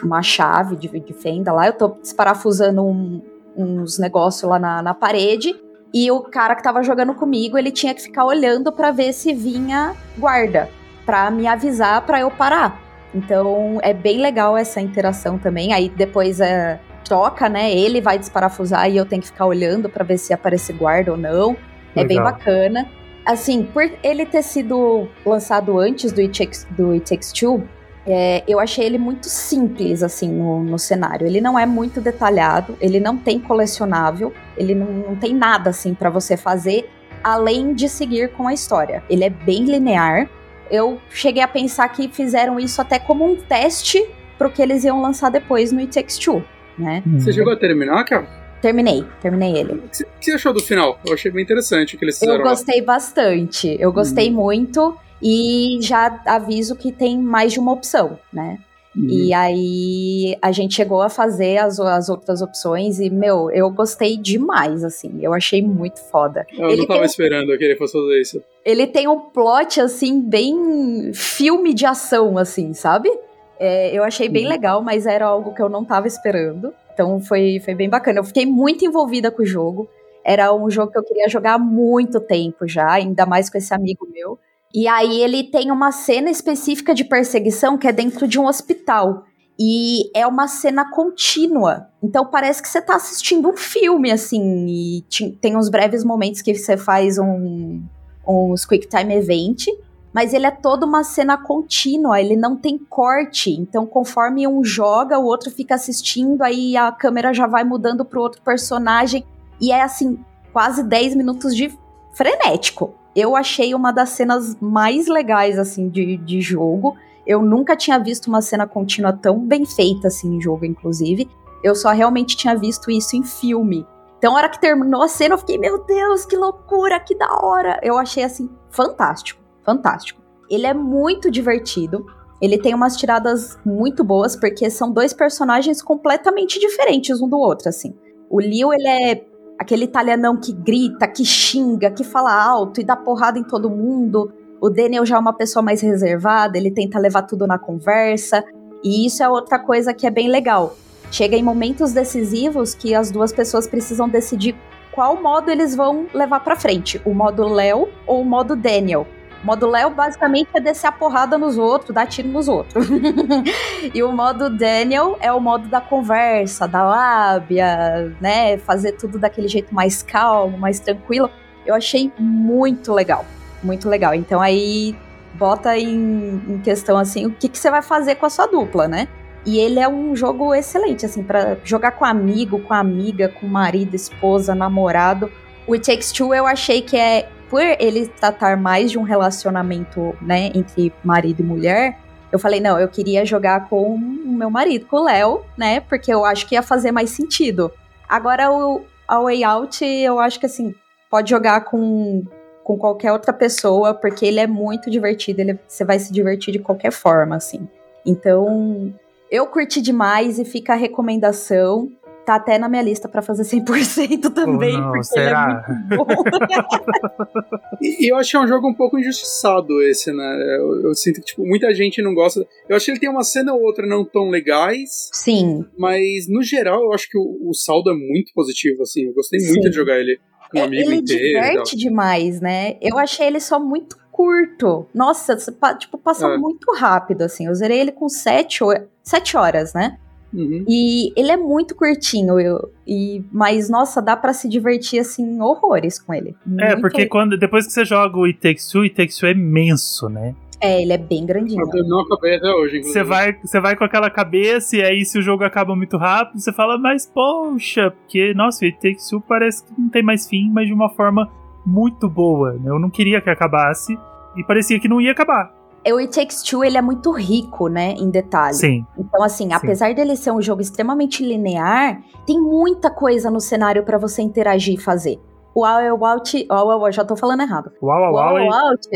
uma chave de, de fenda lá, eu tô desparafusando um- uns negócios lá na, na parede. E o cara que tava jogando comigo, ele tinha que ficar olhando pra ver se vinha guarda, pra me avisar pra eu parar. Então é bem legal essa interação também. Aí depois é, troca, né? Ele vai desparafusar e eu tenho que ficar olhando pra ver se aparece guarda ou não. É bem Legal. bacana. Assim, por ele ter sido lançado antes do It Takes, do It Takes Two, é, eu achei ele muito simples, assim, no, no cenário. Ele não é muito detalhado, ele não tem colecionável, ele não, não tem nada, assim, pra você fazer, além de seguir com a história. Ele é bem linear. Eu cheguei a pensar que fizeram isso até como um teste pro que eles iam lançar depois no It Takes Two, né? Você chegou a terminar, cara? Terminei, terminei ele. O que você- achou do final? Eu achei bem interessante o que eles Eu fizeram lá. gostei bastante. Eu gostei muito. E já aviso que tem mais de uma opção, né? Uhum. E aí a gente chegou a fazer as, as outras opções e, meu, eu gostei demais, assim. Eu achei muito foda. Eu ele não tava tem- esperando que ele fosse fazer isso. Ele tem um plot, assim, bem filme de ação, assim, sabe? É, eu achei bem Uhum. legal, mas era algo que eu não tava esperando. Então foi, foi bem bacana. Eu fiquei muito envolvida com o jogo. Era um jogo que eu queria jogar há muito tempo já, ainda mais com esse amigo meu. E aí ele tem uma cena específica de perseguição que é dentro de um hospital. E é uma cena contínua. Então parece que você tá assistindo um filme, assim. E tem uns breves momentos que você faz um, uns Quick Time Event. Mas ele é toda uma cena contínua, ele não tem corte. Então, conforme um joga, o outro fica assistindo, aí a câmera já vai mudando pro outro personagem. E é assim, quase 10 minutos de frenético. Eu achei uma das cenas mais legais, assim, de, de jogo. Eu nunca tinha visto uma cena contínua tão bem feita, assim, em jogo, inclusive. Eu só realmente tinha visto isso em filme. Então, a hora que terminou a cena, eu fiquei, meu Deus, que loucura, que da hora. Eu achei, assim, fantástico, fantástico. Ele é muito divertido. Ele tem umas tiradas muito boas, porque são dois personagens completamente diferentes um do outro, assim. O Leo, ele é aquele italianão que grita, que xinga, que fala alto e dá porrada em todo mundo. O Daniel já é uma pessoa mais reservada, ele tenta levar tudo na conversa. E isso é outra coisa que é bem legal. Chega em momentos decisivos que as duas pessoas precisam decidir qual modo eles vão levar pra frente, o modo Léo ou o modo Daniel. O modo Léo basicamente é descer a porrada nos outros, dar tiro nos outros. e o modo Daniel é o modo da conversa, da lábia, né? Fazer tudo daquele jeito mais calmo, mais tranquilo. Eu achei muito legal. Muito legal. Então aí bota em, em questão assim o que, que você vai fazer com a sua dupla, né? E ele é um jogo excelente, assim, para jogar com amigo, com amiga, com marido, esposa, namorado. O It Takes Two eu achei que é, por ele tratar mais de um relacionamento, né, entre marido e mulher, eu falei, não, eu queria jogar com o meu marido, com o Léo, né, porque eu acho que ia fazer mais sentido. Agora, o a Way Out, eu acho que, assim, pode jogar com, com qualquer outra pessoa, porque ele é muito divertido, ele, você vai se divertir de qualquer forma, assim. Então, eu curti demais e fica a recomendação. Tá até na minha lista pra fazer 100% também, Oh, não, porque será? ele é muito bom. E, e eu achei um jogo um pouco injustiçado esse, né? Eu, eu sinto que, tipo, muita gente não gosta. Eu acho que ele tem uma cena ou outra não tão legais, Sim, mas no geral eu acho que o, o saldo é muito positivo, assim. Eu gostei muito Sim. de jogar ele com um amigo ele inteiro. e tal. diverte demais, né? Eu achei ele só muito curto. Nossa, tipo, passa É. muito rápido, assim. Eu zerei ele com 7 sete horas, né? Uhum. E ele é muito curtinho, eu, e, mas nossa, dá pra se divertir assim horrores com ele. É, Muito- porque quando, depois que você joga o It Takes Two, o It Takes Two é imenso, né? É, ele é bem grandinho. Eu não acabei até hoje, inclusive. Você vai, você vai com aquela cabeça e aí se o jogo acaba muito rápido, você fala, mas poxa, porque, nossa, o It Takes Two parece que não tem mais fim, mas de uma forma muito boa. né? Eu não queria que acabasse e parecia que não ia acabar. O It Takes Two, ele é muito rico, né, em detalhes. Sim. Então, assim, apesar dele ser um jogo extremamente linear, tem muita coisa no cenário pra você interagir e fazer. O Wow Out, Wow, Wow, já tô falando errado. O Out,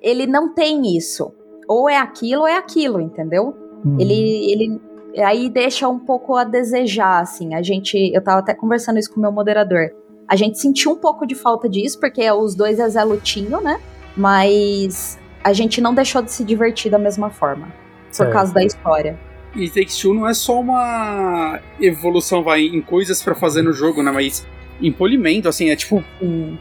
ele não tem isso. Ou é aquilo ou é aquilo, entendeu? Hum. Ele, ele aí deixa um pouco a desejar, assim. A gente, eu tava até conversando isso com o meu moderador. A gente sentiu um pouco de falta disso, porque os dois é Zé Lutinho, né? Mas a gente não deixou de se divertir da mesma forma. Por Certo. causa da história. E Takes Two não é só uma evolução, vai, em coisas pra fazer no jogo, né? Mas em polimento, assim, é tipo. Sim.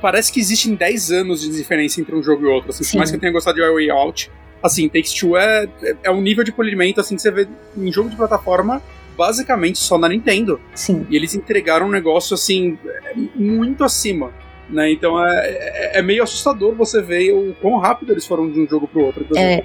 Parece que existem 10 anos de diferença entre um jogo e outro. Assim, por mais que eu tenha gostado de Way Out, assim, Takes Two é, é um nível de polimento assim que você vê em jogo de plataforma basicamente só na Nintendo. Sim. E eles entregaram um negócio assim muito acima. Né? Então é, é- é meio assustador você ver o quão rápido eles foram de um jogo pro outro. É.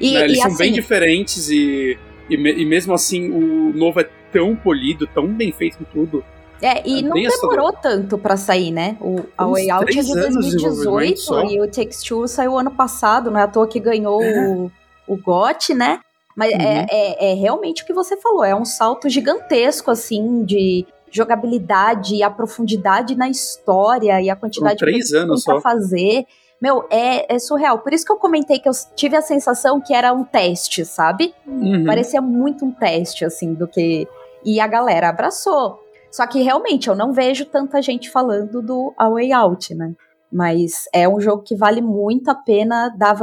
E, Né, Eles e são assim, bem diferentes e, e, e mesmo assim o novo é tão polido, tão bem feito em tudo. É, e é não demorou tanto pra sair, né? O, a Way Out é de anos de desenvolvimento 2018 só. e o Takes Two saiu ano passado, não é à toa que ganhou o, o GOT, né? Mas Uhum. é, é, é realmente o que você falou, é um salto gigantesco, assim, de jogabilidade e a profundidade na história e a quantidade Foram de três que anos só. fazer. Meu, é, é surreal. Por isso que eu comentei que eu tive a sensação que era um teste, sabe? Uhum. Parecia muito um teste, assim, do que. E a galera abraçou. Só que realmente eu não vejo tanta gente falando do A Way Out, né? Mas é um jogo que vale muito a pena dar,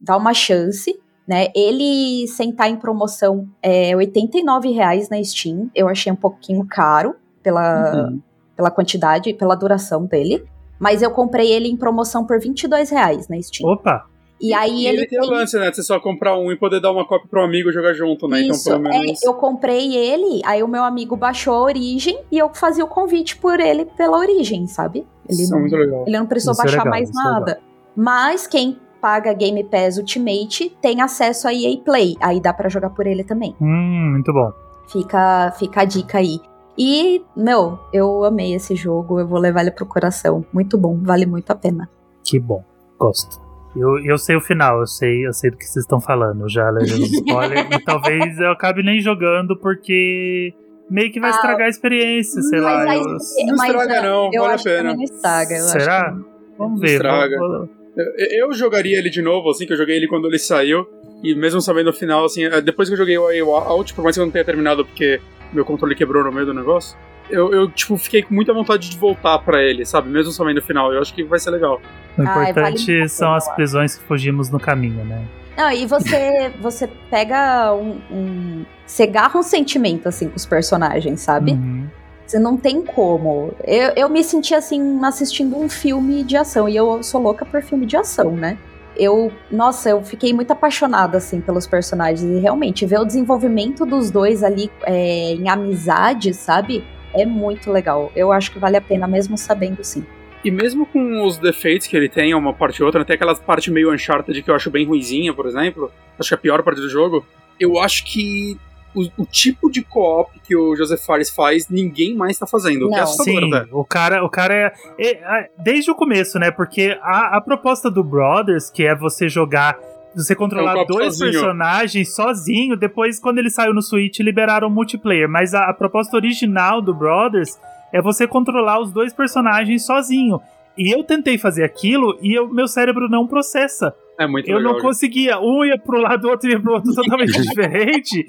dar uma chance, né? Ele, sem estar em promoção, é 89 reais na Steam. Eu achei um pouquinho caro pela, Uhum. pela quantidade, pela duração dele. Mas eu comprei ele em promoção por 22 reais na Steam. Opa! E aí E ele, ele tem o lance, né? de Você só comprar um e poder dar uma cópia pro amigo e jogar junto, né? Isso, então, pelo menos. é, eu comprei ele, aí o meu amigo baixou a origem e eu fazia o convite por ele pela origem, sabe? Ele, Isso é não, muito legal. ele não precisou Isso é baixar legal, mais isso é nada. Mas quem paga Game Pass Ultimate tem acesso a EA Play, aí dá pra jogar por ele também. Hum, muito bom. Fica, fica a dica aí. E, meu, eu amei esse jogo, eu vou levar ele pro coração. Muito bom, vale muito a pena. Que bom. Gosto. Eu, eu sei o final, eu sei, eu sei do que vocês estão falando. Eu Já levei os spoiler e talvez eu acabe nem jogando porque meio que vai Ah, estragar a experiência, sei lá. aí- eu- Não mas, estraga, não, vale a pena. não estraga. eu acho Será? que- Vamos Não ver. estraga. vamos- vamos- Eu, eu jogaria ele de novo, assim, que eu joguei ele quando ele saiu. E mesmo sabendo o final, assim, é, depois que eu joguei o Way Out, por mais que eu não tenha terminado porque meu controle quebrou no meio do negócio, eu, eu tipo, fiquei com muita vontade de voltar pra ele, sabe? Mesmo sabendo o final. Eu acho que vai ser legal. O importante vale muito a são as prisões que fugimos no caminho, né? Não, e você, você pega um, um. Você agarra um sentimento, assim, com os personagens, sabe? Uhum. Você não tem como. Eu, eu me senti assim, assistindo um filme de ação. E eu sou louca por filme de ação, né? Eu, nossa, eu fiquei muito apaixonada, assim, pelos personagens. E realmente, ver o desenvolvimento dos dois ali é, em amizade, sabe? É muito legal. Eu acho que vale a pena, mesmo sabendo, sim. E mesmo com os defeitos que ele tem, uma parte ou outra, até aquela parte meio Uncharted que eu acho bem ruizinha, por exemplo, acho que é a pior parte do jogo, eu acho que o, o tipo de co-op que o Joseph Fares faz, ninguém mais tá fazendo. o que é Não. Sim, né? o cara, o cara é, é- é- Desde o começo, né? Porque a, a proposta do Brothers, que é você jogar. Você controlar É um dois sozinho. personagens sozinho, depois, quando ele saiu no Switch, liberaram o multiplayer. Mas a, a proposta original do Brothers é você controlar os dois personagens sozinho. E eu tentei fazer aquilo e o meu cérebro não processa. É muito Eu legal. não conseguia. Um ia pro lado, o outro ia pro outro totalmente diferente.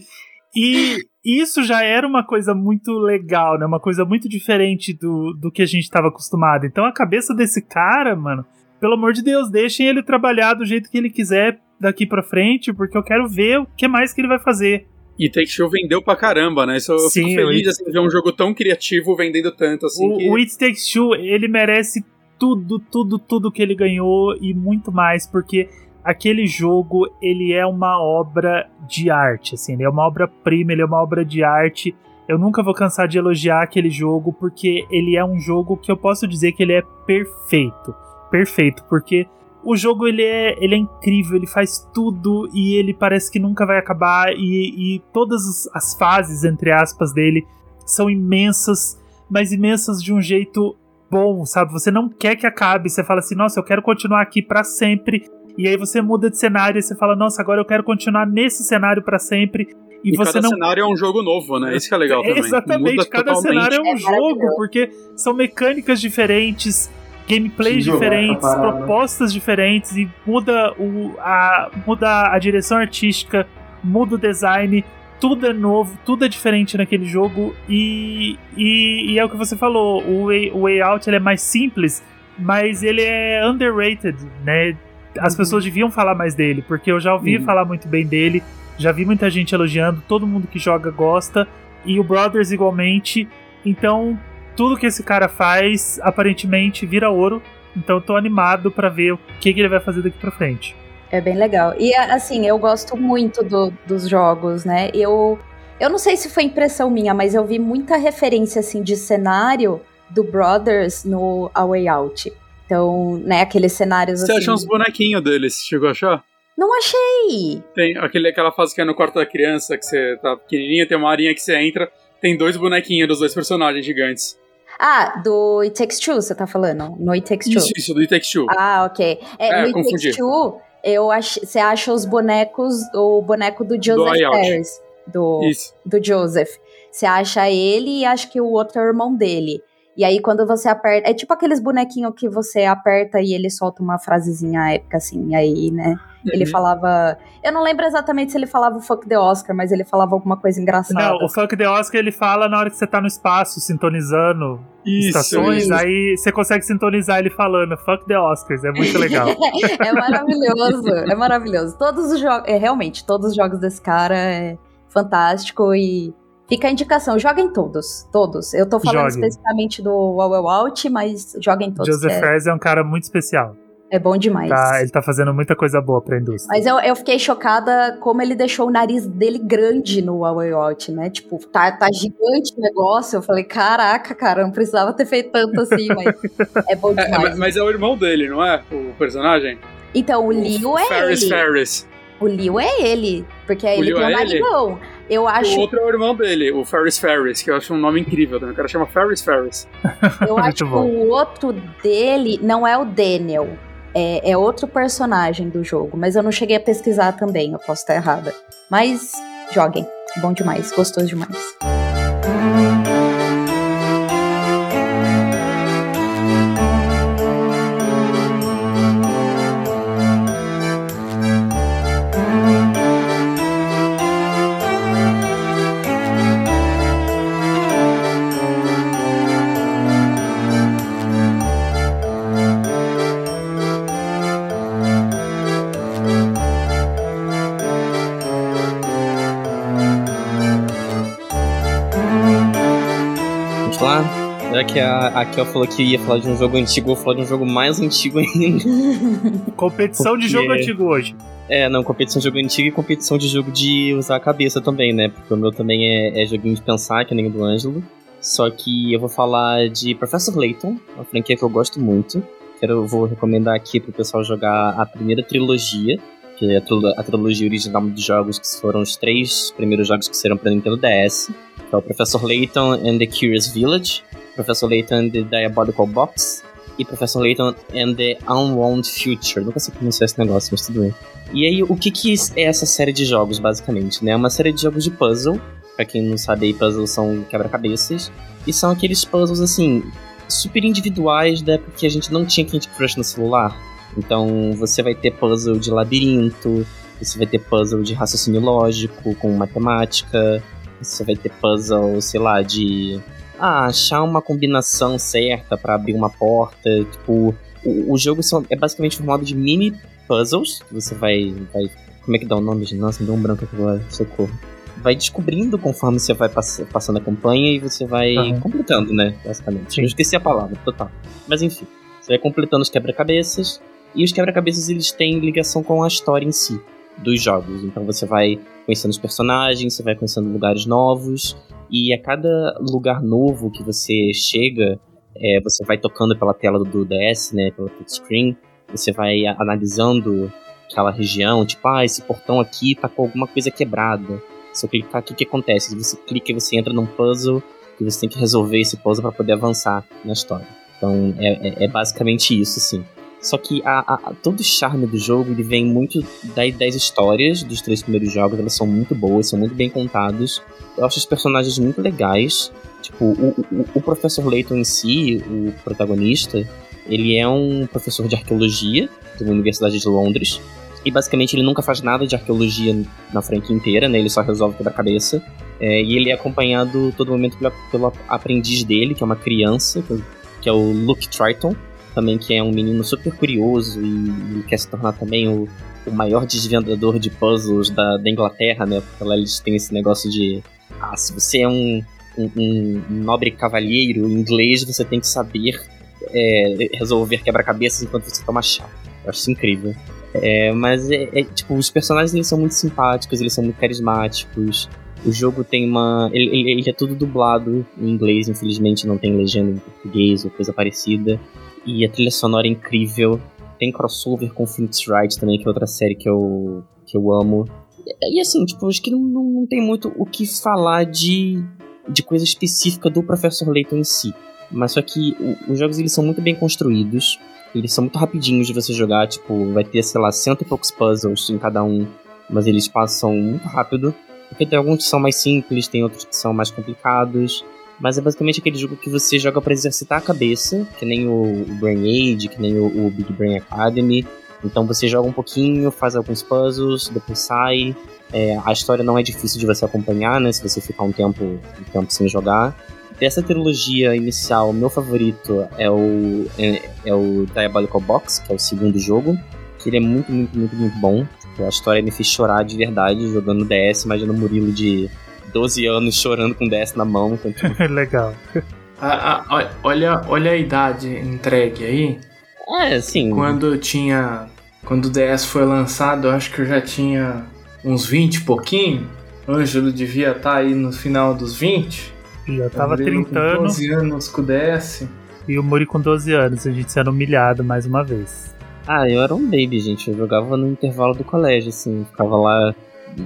E isso já era uma coisa muito legal, né? Uma coisa muito diferente do, do que a gente estava acostumado. Então a cabeça desse cara, mano, pelo amor de Deus, deixem ele trabalhar do jeito que ele quiser daqui pra frente, porque eu quero ver o que mais que ele vai fazer. E Take Two vendeu pra caramba, né? Isso eu Sim, fico feliz assim, de ver um jogo tão criativo vendendo tanto assim. que... o, o It Takes Two, ele merece tudo, tudo, tudo que ele ganhou e muito mais, porque aquele jogo, ele é uma obra de arte, assim, ele é uma obra-prima, ele é uma obra de arte. Eu nunca vou cansar de elogiar aquele jogo, porque ele é um jogo que eu posso dizer que ele é perfeito. Perfeito, porque o jogo ele é, ele é incrível, ele faz tudo e ele parece que nunca vai acabar e, e todas as- as fases, entre aspas, dele são imensas, mas imensas de um jeito bom, sabe? Você não quer que acabe, você fala assim, nossa, eu quero continuar aqui pra sempre. E aí você muda de cenário e você fala, nossa, agora eu quero continuar nesse cenário pra sempre. E, E você cada não cenário é um jogo novo, né? Isso que é legal também. Exatamente, Muda cada totalmente. cenário é um É jogo, porque são mecânicas diferentes, gameplays diferentes, propostas diferentes, e muda, o, a, muda a direção artística, muda o design, tudo é novo, tudo é diferente naquele jogo, e, e, e é o que você falou, o Way, o way Out ele é mais simples, mas ele é underrated, né? As pessoas deviam falar mais dele, porque eu já ouvi Uhum. falar muito bem dele, já vi muita gente elogiando, todo mundo que joga gosta, e o Brothers igualmente. Então, tudo que esse cara faz aparentemente vira ouro. Então, eu tô animado pra ver o que, que ele vai fazer daqui pra frente. É bem legal. E assim, eu gosto muito do- dos jogos, né? Eu, eu não sei se foi impressão minha, mas eu vi muita referência assim de cenário do Brothers no A Way Out. Então, né, aqueles cenários Você assim. acha uns bonequinhos deles? Chegou a achar? Não achei. Tem aquele, aquela fase que é no quarto da criança, que você tá pequenininha, tem uma arinha que você entra, tem dois bonequinhos dos dois personagens gigantes. Ah, do It Takes Two, você tá falando? No It Takes Two. Isso, isso, do It Takes Two. Ah, ok. É, É, no It confundi. Takes Two, eu ach... você acha os bonecos, o boneco do Joseph Out. Harris, do, Isso. do Joseph. Você acha ele e acho que o outro é o irmão dele. E aí, quando você aperta. É tipo aqueles bonequinhos que você aperta e ele solta uma frasezinha épica, assim. E aí, né? Ele Uhum. falava. Eu não lembro exatamente se ele falava o fuck the Oscar, mas ele falava alguma coisa engraçada. Não, o Funk The Oscar ele fala na hora que você tá no espaço sintonizando estações, isso. aí você consegue sintonizar ele falando Fuck the Oscars, é muito legal. é maravilhoso, é maravilhoso. Todos os jogos, é, realmente, todos os jogos desse cara é fantástico e fica a indicação, joguem todos, todos. Eu tô falando Joguem. especificamente do Wow Out, mas joguem todos, Joseph é, Fares é um cara muito especial. é bom demais. Tá, ele tá fazendo muita coisa boa pra indústria. Mas eu, eu fiquei chocada como ele deixou o nariz dele grande no Wow Out, né? Tipo, tá, tá gigante o negócio. Eu falei, caraca, cara, não precisava ter feito tanto assim, mas é bom É, demais. mas- mas é o irmão dele, não é? O personagem? Então, o Leo é Ferris ele. Ferris. O Leo é ele, porque O ele Leo tem um é ele? Eu acho, O outro é o irmão dele, o Ferris Ferris, que eu acho um nome incrível também. O cara chama Ferris Ferris. eu acho que o outro dele não é o Daniel. É, é outro personagem do jogo, mas eu não cheguei a pesquisar também, eu posso estar errada. Mas joguem, bom demais, gostoso demais. A, Kel falou que ia falar de um jogo antigo, eu vou falar de um jogo mais antigo ainda. Competição de Porque- jogo antigo hoje. É, não, competição de jogo antigo e competição de jogo de usar a cabeça também, né? Porque o meu também é, é joguinho de pensar, que nem o do Ângelo. Só que eu vou falar de Professor Layton, uma franquia que eu gosto muito. Quero, vou recomendar aqui pro pessoal jogar a primeira trilogia, que é a, trilo- a trilogia original dos jogos, que foram os três primeiros jogos que serão para Nintendo DS. Que é o Professor Layton and the Curious Village, Professor Layton and the Diabolical Box e Professor Layton and the Unwound Future. Nunca sei pronunciar esse negócio, mas tudo bem. E aí, o que, que é essa série de jogos, basicamente? né? É uma série de jogos de puzzle. Pra quem não sabe, aí, puzzles são quebra-cabeças. E são aqueles puzzles, assim, super individuais da época que a gente não tinha Candy Crush no celular. Então, você vai ter puzzle de labirinto, você vai ter puzzle de raciocínio lógico, com matemática, você vai ter puzzle, sei lá, de ah, achar uma combinação certa pra abrir uma porta. Tipo, o, o jogo são, é basicamente formado de mini puzzles. que Você vai, vai. Como é que dá o nome? Nossa, me deu um branco aqui agora. Socorro. Vai descobrindo conforme você vai pass- passando a campanha e você vai Aham. completando, né? Basicamente. Sim. Eu esqueci a palavra, total. Mas enfim, você vai completando os quebra-cabeças. E os quebra-cabeças eles têm ligação com a história em si dos jogos. Então você vai conhecendo os personagens, você vai conhecendo lugares novos. E a cada lugar novo que você chega, é, você vai tocando pela tela do DS, né? Pela touchscreen. Você vai analisando aquela região, tipo, ah, esse portão aqui tá com alguma coisa quebrada. Se eu clicar aqui, o que acontece? Você clica e você entra num puzzle, e você tem que resolver esse puzzle para poder avançar na história. Então, é, é- é basicamente isso, assim. Só que a, a- a- todo o charme do jogo, ele vem muito da- das histórias dos três primeiros jogos, elas são muito boas, são muito bem contadas. Eu acho os personagens muito legais. Tipo, o, o, o Professor Layton em si, o protagonista, ele é um professor de arqueologia de uma universidade de Londres. E basicamente ele nunca faz nada de arqueologia na franquia inteira, né? Ele só resolve quebra-cabeça. É, e ele é acompanhado todo momento pelo, aprendiz dele, que é uma criança, que, que é o Luke Triton, também que é um menino super curioso e, e quer se tornar também o, o maior desvendador de puzzles da, da Inglaterra, né? Porque lá eles têm esse negócio de ah, se você é um, um, um nobre cavalheiro inglês, você tem que saber é, resolver quebra-cabeças enquanto você toma chá. Eu acho isso incrível. É, mas é, é, tipo, os personagens eles são muito simpáticos, eles são muito carismáticos. O jogo tem uma. Ele, ele- ele é tudo dublado em inglês, infelizmente não tem legenda em português ou coisa parecida. E a trilha sonora é incrível. Tem crossover com Phoenix Wright também, que é outra série que eu, que eu amo. E, e assim, tipo, acho que não, não, não tem muito o que falar de, de coisa específica do Professor Layton em si. Mas só que o- os jogos eles são muito bem construídos. Eles são muito rapidinhos de você jogar, tipo, vai ter, sei lá, cento e poucos puzzles em cada um, mas eles passam muito rápido. Porque tem alguns que são mais simples, tem outros que são mais complicados. Mas é basicamente aquele jogo que você joga pra exercitar a cabeça, que nem o Brain Age, que nem o, o Big Brain Academy. Então você joga um pouquinho, faz alguns puzzles, depois sai. É, a história não é difícil de você acompanhar, né? Se você ficar um tempo, um tempo sem jogar. Dessa trilogia inicial, meu favorito é o, é, é o Diabolical Box, que é o segundo jogo. Que ele é muito, muito, muito, muito bom. Tipo, A história me fez chorar de verdade jogando DS. Imagina o Murilo de 12 anos chorando com DS na mão. Então, tipo, Legal. Ah, ah, olha- olha, a idade entregue aí. é, assim. Quando eu tinha. Quando o DS foi lançado, eu acho que eu já tinha uns 20 e pouquinho. Ângelo devia estar aí no final dos 20. Já tava Murilo com trintando 12 anos com o DS. e o Muri com 12 anos, a gente sendo humilhado mais uma vez. Ah, eu era um baby, gente. Eu jogava no intervalo do colégio, assim. Ficava lá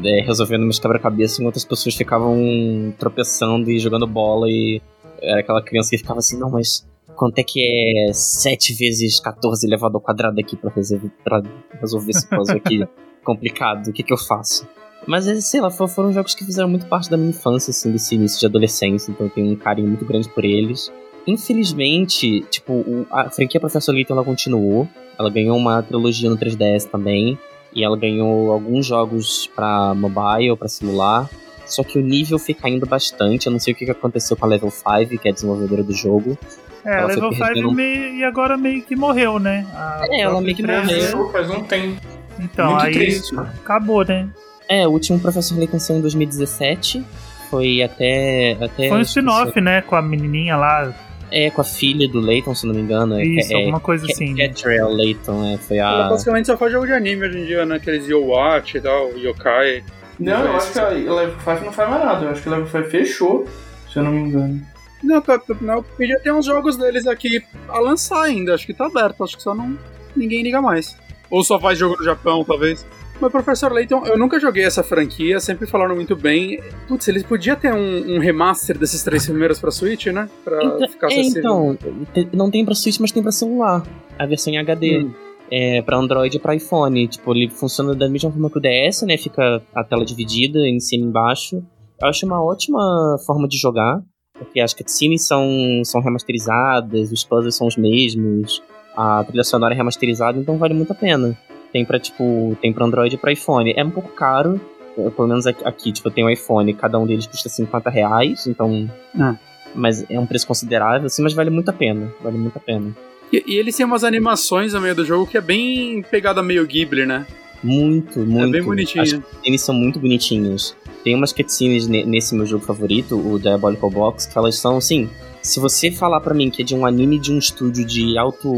é, resolvendo meus quebra-cabeças enquanto as pessoas ficavam tropeçando e jogando bola. E era aquela criança que ficava assim: não, mas quanto é que é 7 vezes 14 elevado ao quadrado aqui pra, resolver- pra resolver esse puzzle aqui complicado? O que, que eu faço? Mas, é, sei lá, fo- foram jogos que fizeram muito parte da minha infância, assim, desse início de adolescência. Então eu tenho um carinho muito grande por eles. Infelizmente, tipo, a franquia Professor Layton ela continuou. Ela ganhou uma trilogia no 3DS também. E ela ganhou alguns jogos pra mobile, pra celular. Só que o nível foi caindo bastante. Eu não sei o que que aconteceu com a Level 5, que é a desenvolvedora do jogo. É, Ela foi Level 5 perdendo- meio, e agora meio que morreu, né? A É, ela meio que morreu. Faz um tempo. Então, Muito aí triste. acabou, né? É, o último Professor Layton saiu em 2017. Foi até. até Foi um spin-off, né? Com a menininha lá. É, com a filha do Leighton, se não me engano. É, Isso, é, alguma coisa Ca- assim. né? Catriel Leighton, é, foi Ela a. basicamente só faz jogo de anime hoje em dia, né? Aqueles Yo-Watch e tal, Yokai. Não, eu acho que a Level 5 não faz mais nada. Eu acho que a Level 5 fechou, se eu não me engano. Não, não, podia ter uns jogos deles aqui a lançar ainda. Acho que tá aberto, acho que só não. ninguém liga mais. Ou só faz jogo no Japão, talvez. Mas Professor Layton, eu nunca joguei essa franquia, sempre falaram muito bem. Putz, eles podiam ter um, um remaster desses três primeiros pra Switch, né? Pra Então, ficar é, acessível. então, não tem pra Switch, mas tem pra celular. A versão em HD. Hum. É, pra Android e pra iPhone. Tipo, ele funciona da mesma forma que o DS, né? Fica a tela dividida em cima e embaixo. Eu acho uma ótima forma de jogar. Porque as cutscenes são, são remasterizadas, os puzzles são os mesmos, a trilha sonora é remasterizada, então vale muito a pena. Tem pra, tipo, tem pra Android e pra iPhone. É um pouco caro, eu- pelo menos aqui, tipo, eu tenho um iPhone, cada um deles custa 50 reais, então. Ah. Mas é um preço considerável, assim, mas vale muito a pena. Vale muito a pena. E, e eles têm umas animações no meio do jogo que é bem pegada meio Ghibli, né? Muito, muito. É bem bonitinho. As cutscenes são muito bonitinhas. Tem umas cutscenes ne- nesse meu jogo favorito, o Diabolical Box, que elas são assim. Se você falar pra mim que é de um anime de um estúdio de alto,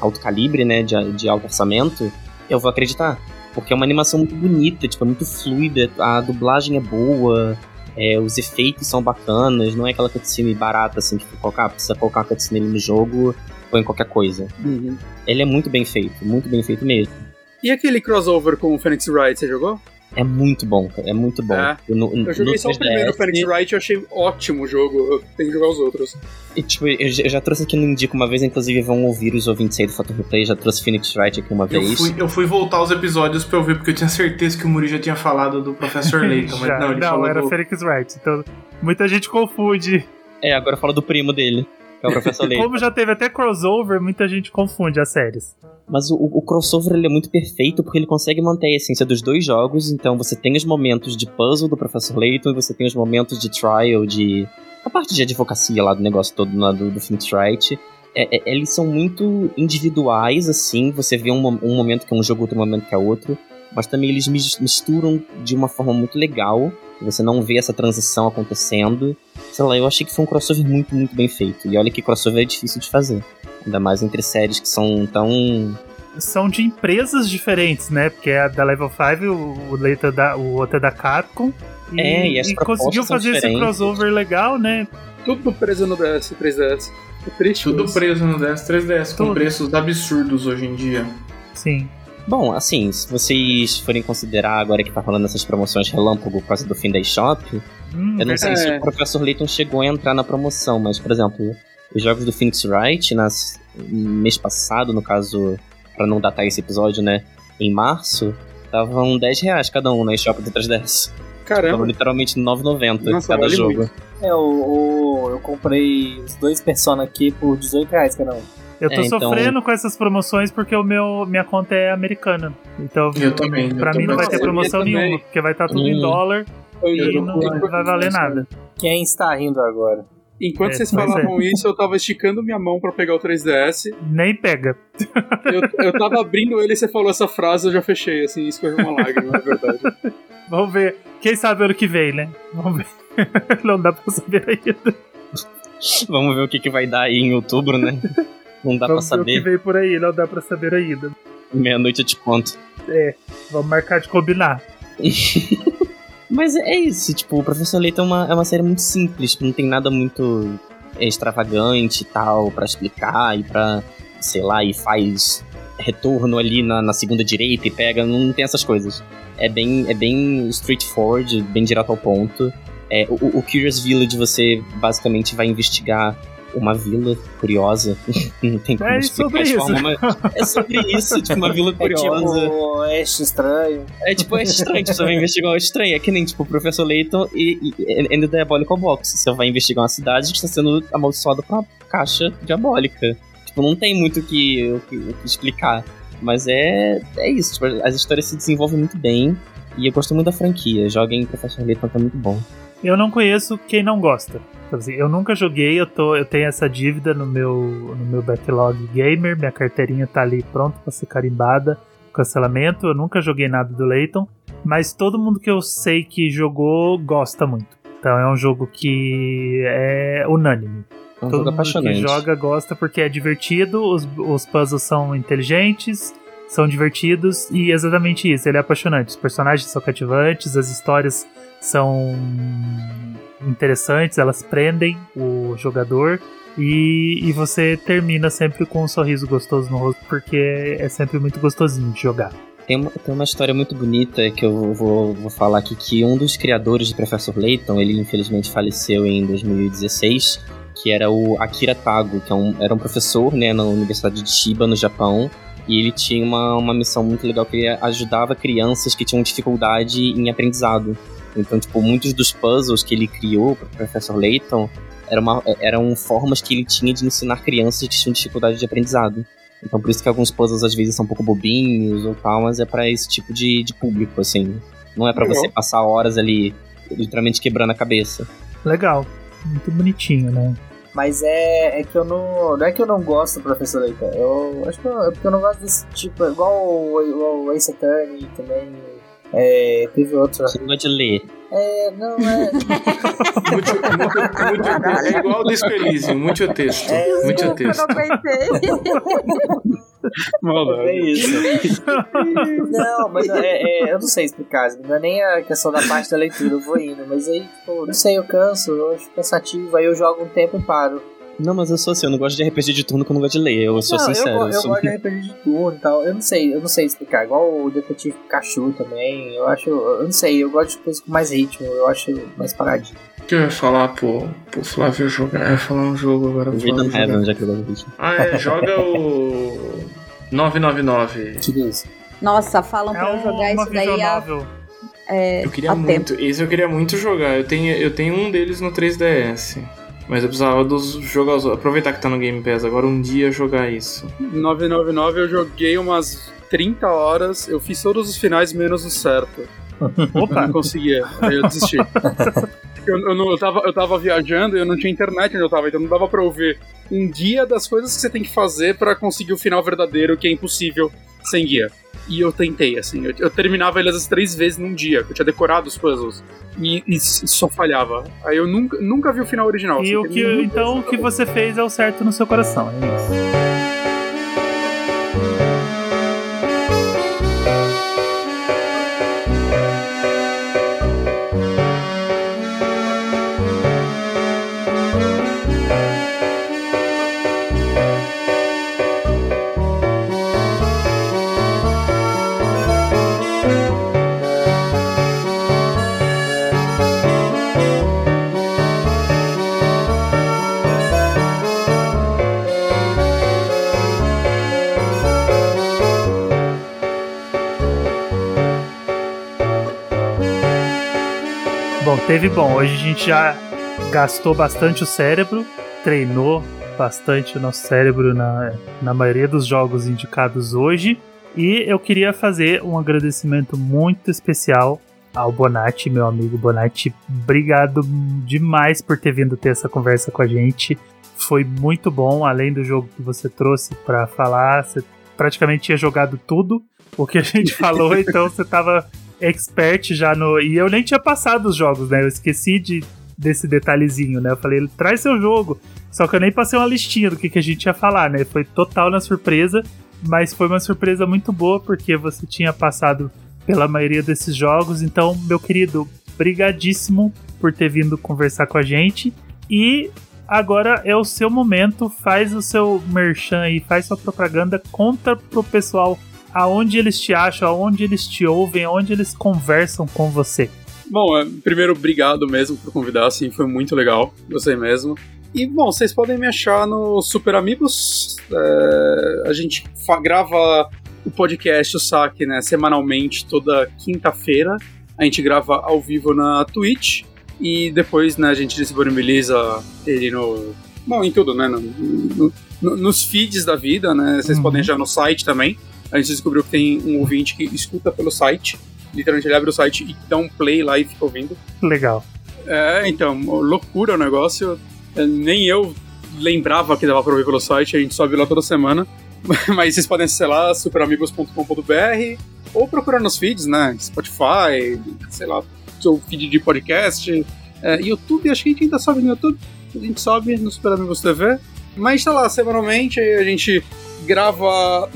alto calibre, né? De, de alto orçamento, eu vou acreditar. Porque é uma animação muito bonita, tipo, é muito fluida, a dublagem é boa, é, os efeitos são bacanas, não é aquela cutscene barata, assim, que colocar, precisa colocar uma cutscene no jogo, ou em qualquer coisa. Ele é muito bem feito, muito bem feito mesmo. E aquele crossover com o Phoenix Wright, você jogou? É muito bom, cara. É muito bom. É. Eu, no, Eu joguei só o 3DS, primeiro Phoenix Wright e eu achei ótimo o jogo. Eu tenho que jogar os outros. E, tipo, eu, já- eu já trouxe aqui no Indico uma vez, inclusive vão ouvir os ouvintes aí do Photo Replay. Já trouxe Phoenix Wright aqui uma Eu vez. fui, eu fui voltar os episódios pra eu ver, porque eu tinha certeza que o Muri já tinha falado do Professor Layton, mas não, ele falou era do... Felix Wright. Então, muita gente confunde. É, agora fala do primo dele, que é o Professor Layton. Como já teve até crossover, muita gente confunde as séries. Mas o, o crossover ele é muito perfeito porque ele consegue manter a essência dos dois jogos. Então você tem os momentos de puzzle do Professor Layton e você tem os momentos de trial, de. a parte de advocacia lá do negócio todo do, do Wright. É, é, eles são muito individuais, assim. Você vê um, um momento que é um jogo, outro momento que é outro. Mas também eles mis- misturam de uma forma muito legal. Você não vê essa transição acontecendo. Sei lá, eu achei que foi um crossover muito, muito bem feito. E olha que crossover é difícil de fazer. Ainda mais entre séries que são tão São de empresas diferentes, né? Porque a da Level 5, o, o, é da, o outro é da Capcom. E, É, e as e conseguiu fazer esse crossover legal, né? Tudo preso no DS, 3DS. É triste. Tudo isso. preso no DS, 3DS, com Tudo. preços absurdos hoje em dia. Sim. Bom, assim, se vocês forem considerar agora que tá rolando essas promoções relâmpago por causa do fim da eShop, Hum, eu não sei se É. o Professor Layton chegou a entrar na promoção, mas, por exemplo, os jogos do Phoenix Wright, nas, mês passado, no caso, pra não datar esse episódio, né, em março, estavam 10 reais cada um na eShop do 3DS. Estavam Caramba. literalmente 9,90 Nossa, cada vale jogo. muito. É, o, o- eu comprei os dois Persona aqui por 18 reais cada um. Eu tô É, então- sofrendo com essas promoções porque o meu, minha conta é americana. Então, Eu também, eu pra mim não vai ter promoção Eu também. nenhuma, porque vai estar tudo em Hum. dólar Eu e não, não vai valer nada. Quem está rindo agora? Enquanto É, vocês pois falavam isso, eu tava esticando minha mão pra pegar o 3DS. Nem pega. Eu, eu tava abrindo ele e você falou essa frase, eu já fechei, assim, escorreu uma lágrima, é verdade. Vamos ver. Quem sabe ano que vem, né? Vamos ver. não dá pra saber ainda. Vamos ver o que, que vai dar aí em outubro, né? Não dá Vamos pra ver o que saber. vem por aí, não dá pra saber ainda. Meia-noite eu te conto. É, vamos marcar de combinar. Mas é isso, tipo, o Professor Layton é uma, é uma série muito simples, que não tem nada muito extravagante e tal pra explicar e pra, sei lá, e faz retorno ali na, na segunda direita e pega, não tem essas coisas. É bem, é bem straightforward, bem direto ao ponto. É, o, o Curious Village você basicamente vai investigar uma vila curiosa. não tem como É explicar sobre de isso. forma, mas é sobre isso, tipo, uma vila É curiosa. tipo Oeste Estranho. É tipo, é estranho, tipo, você vai investigar uma estranha. É que nem, tipo, o Professor Layton e, e, e The Diabolical Box. Você vai investigar uma cidade que está sendo amaldiçoada por uma caixa diabólica. Tipo, não tem muito o que, o que, o que explicar. Mas é, é isso, tipo, as histórias se desenvolvem muito bem. E eu gosto muito da franquia. Joguem Professor Layton, que é muito bom. Eu não conheço quem não gosta. Então, assim, eu nunca joguei, eu, tô, eu tenho essa dívida no meu, no meu backlog gamer, minha carteirinha tá ali pronta pra ser carimbada, cancelamento. Eu nunca joguei nada do Layton, mas todo mundo que eu sei que jogou gosta muito. Então é um jogo que é unânime. É um Todo jogo mundo apaixonante. que joga gosta porque é divertido, os, os puzzles são inteligentes, são divertidos e exatamente isso, ele é apaixonante. Os personagens são cativantes, as histórias são interessantes, elas prendem o jogador e, e você termina sempre com um sorriso gostoso no rosto porque é sempre muito gostosinho de jogar. Tem uma, tem uma história muito bonita que eu vou, vou falar aqui, que um dos criadores de Professor Layton, ele infelizmente faleceu em 2016, que era o Akira Tago, que é um, era um professor né, na Universidade de Chiba, no Japão, e ele tinha uma, uma missão muito legal, que ele ajudava crianças que tinham dificuldade em aprendizado. Então, tipo, muitos dos puzzles que ele criou para o Professor Layton eram, uma- eram formas que ele tinha de ensinar crianças que tinham dificuldade de aprendizado. Então por isso que alguns puzzles às vezes são um pouco bobinhos ou tal, mas é pra esse tipo de, de público, assim. Não é pra Legal. você passar horas ali literalmente quebrando a cabeça. Legal, muito bonitinho, né? Mas é, é que eu não. Não é que eu não gosto do Professor Layton. Eu acho que eu- é porque eu não gosto desse tipo. Igual o, o Ace Attorney também. É, teve outro. Você não gosta de ler. É, não, é. Muito, muito, muito, é igual o Elysium, muito texto. É, muito Desculpa, eu texto. não aguentei. É isso. Não, mas é, é, eu não sei explicar. Não é nem a questão da parte da leitura, eu vou indo. Mas aí, tipo, não sei, eu canso, eu acho cansativo. Aí eu jogo um tempo e paro. Não, mas eu sou assim, eu não gosto de RPG de turno que eu não gosto de ler. Eu sou não, sincero. eu, eu sou- gosto de RPG de turno e tal. Eu não sei, eu não sei explicar. Igual o Detetive Pikachu também. Eu acho. Eu não sei, eu gosto de coisas com mais ritmo. Eu acho mais paradinho. O que eu ia falar pro, pro Flávio jogar? Eu ia falar um jogo agora. pro Rhythm Flávio jogar. Heaven, já que eu gosto disso. Ah, é, joga o 999. Que isso? Nossa, falam É pra eu jogar isso daí novel. é, Eu queria há tempo. muito, esse eu queria muito jogar. Eu tenho, eu tenho um deles no 3DS. Mas eu precisava dos jogar os Aproveitar que tá no Game Pass agora um dia jogar isso. 999 eu joguei umas 30 horas, eu fiz todos os finais menos o certo. Opa, Não conseguia, aí eu desisti. Eu, eu, não- eu, tava, eu tava viajando e eu não tinha internet onde eu tava, então não dava pra eu ver um guia das coisas que você tem que fazer pra conseguir o final verdadeiro, que é impossível sem guia. E eu tentei, assim, eu, eu terminava eles as três vezes num dia, que eu tinha decorado os puzzles, e, e só falhava. Aí eu nunca, nunca vi o final original. e assim, o que, então o que você fez é o certo no seu coração, é isso. Teve bom. Hoje a gente já gastou bastante o cérebro, treinou bastante o nosso cérebro na, na maioria dos jogos indicados hoje. E eu queria fazer um agradecimento muito especial ao Bonatti, meu amigo Bonatti. Obrigado demais por ter vindo ter essa conversa com a gente. Foi muito bom, além do jogo que você trouxe para falar. Você praticamente tinha jogado tudo o que a gente falou, então você tava expert já no. E eu nem tinha passado os jogos, né? Eu esqueci de, desse detalhezinho, né? Eu falei, traz seu jogo. Só que eu nem passei uma listinha do que, que a gente ia falar, né? Foi total na surpresa, mas foi uma surpresa muito boa porque você tinha passado pela maioria desses jogos. Então, meu querido, brigadíssimo por ter vindo conversar com a gente. E agora é o seu momento, faz o seu merchan aí, faz sua propaganda, conta pro pessoal aonde eles te acham, aonde eles te ouvem, aonde eles conversam com você. Bom, é, primeiro, obrigado mesmo por convidar, assim, foi muito legal, gostei mesmo. E, bom, vocês podem me achar no Super Amigos, é, a gente grava o podcast, o saque, né, semanalmente, toda quinta-feira, a gente grava ao vivo na Twitch, e depois, né, a gente disponibiliza ele no... Bom, em tudo, né, no- no- no- nos feeds da vida, né, vocês Uhum. podem achar no site também, a gente descobriu que tem um ouvinte que escuta pelo site, literalmente ele abre o site e dá um play lá e fica ouvindo. Legal. É, então, loucura o negócio. É, Nem eu lembrava que dava pra ouvir pelo site, a gente sobe lá toda semana. Mas vocês podem acessar lá, superamigos.com.br ou procurar nos feeds, né? Spotify, sei lá, seu feed de podcast. É, YouTube, acho que a gente ainda sobe no YouTube. a gente sobe no Super Amigos TV. Mas tá lá, semanalmente, a gente grava.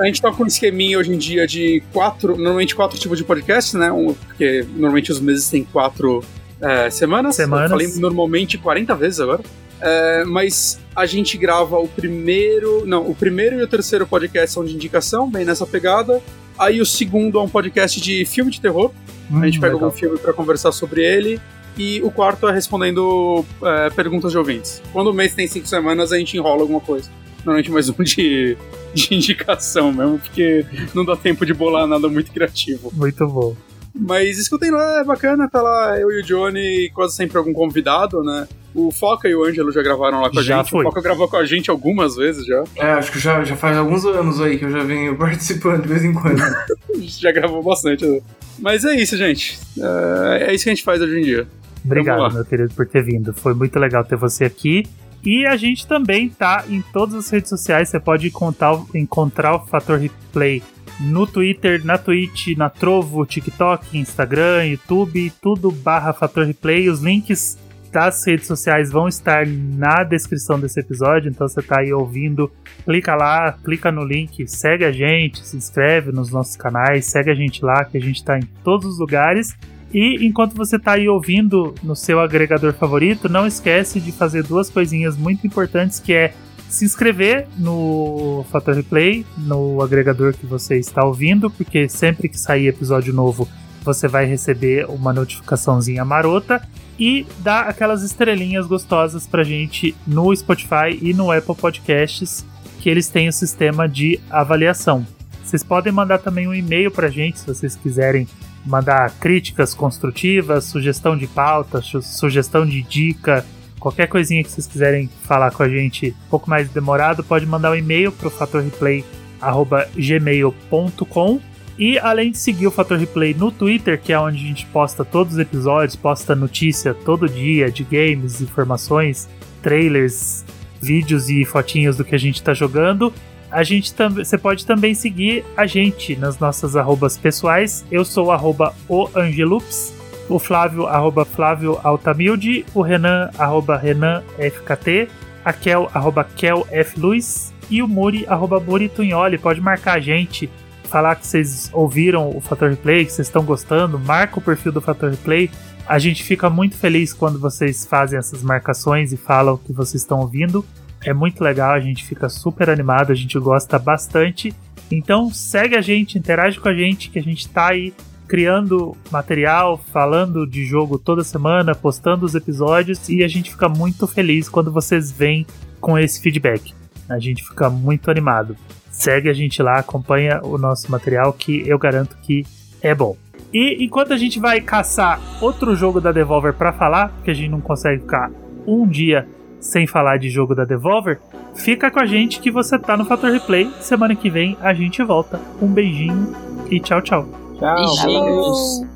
A gente tá com um esqueminha hoje em dia de quatro, normalmente quatro tipos de podcasts, né? Um, porque normalmente os meses têm quatro é, semanas. Semanas. Eu falei normalmente 40 vezes agora. É, mas a gente grava o primeiro. Não, o primeiro e o terceiro podcast são de indicação, bem nessa pegada. Aí o segundo é um podcast de filme de terror. a gente Hum, pega legal. algum filme pra conversar sobre ele. E o quarto é respondendo é, perguntas de ouvintes. Quando o mês tem cinco semanas, a gente enrola alguma coisa. Normalmente mais um de, de indicação mesmo, porque não dá tempo de bolar nada muito criativo. Muito bom. Mas escutem lá, é bacana, tá lá eu e o Johnny e quase sempre algum convidado, né? O Foca e o Ângelo já gravaram lá com a Já gente. foi. O Foca gravou com a gente algumas vezes já. É, acho que já, já faz alguns anos aí que eu já venho participando de vez em quando. Já gravou bastante. né? Mas é isso, gente. É, é isso que a gente faz hoje em dia. Obrigado, meu querido, por ter vindo. Foi muito legal ter você aqui. E a gente também tá em todas as redes sociais. Você pode encontrar, o Fator Replay no Twitter, na Twitch, na Trovo, TikTok, Instagram, YouTube, tudo barra Fator Replay. Os links das redes sociais vão estar na descrição desse episódio. Então você tá aí ouvindo, clica lá, clica no link, segue a gente, se inscreve nos nossos canais, segue a gente lá, que a gente tá em todos os lugares. E enquanto você tá aí ouvindo no seu agregador favorito, não esquece de fazer duas coisinhas muito importantes, que é se inscrever no Fator Replay, no agregador que você está ouvindo, porque sempre que sair episódio novo, você vai receber uma notificaçãozinha marota e dar aquelas estrelinhas gostosas pra gente no Spotify e no Apple Podcasts, que eles têm o sistema de avaliação. Vocês podem mandar também um e-mail pra gente se vocês quiserem mandar críticas construtivas, sugestão de pauta, su- sugestão de dica, qualquer coisinha que vocês quiserem falar com a gente um pouco mais demorado, pode mandar um e-mail para o fatorreplay@gmail.com. E além de seguir o Fator Replay no Twitter, que é onde a gente posta todos os episódios, posta notícia todo dia de games, informações, trailers, vídeos e fotinhos do que a gente está jogando, a gente também, você pode também seguir a gente nas nossas arrobas pessoais. Eu sou o arroba o Angelups, o Flávio arroba Flávio Altamilde, o Renan arroba Renan FKT, a Kel arroba Kel F Luiz e o Muri arroba Muri Tunholi. Pode marcar a gente, falar que vocês ouviram o Fator Replay, que vocês estão gostando, marca o perfil do Fator Replay. A gente fica muito feliz quando vocês fazem essas marcações e falam que vocês estão ouvindo. É muito legal, a gente fica super animado, a gente gosta bastante. Então segue a gente, interage com a gente, que a gente tá aí criando material, falando de jogo toda semana, postando os episódios e a gente fica muito feliz quando vocês vêm com esse feedback. A gente fica muito animado. Segue a gente lá, acompanha o nosso material que eu garanto que é bom. E enquanto a gente vai caçar outro jogo da Devolver pra falar, porque a gente não consegue ficar um dia sem falar de jogo da Devolver, fica com a gente que você tá no Fator Replay. Semana que vem a gente volta. Um beijinho e tchau, tchau. Tchau. Beijinhos.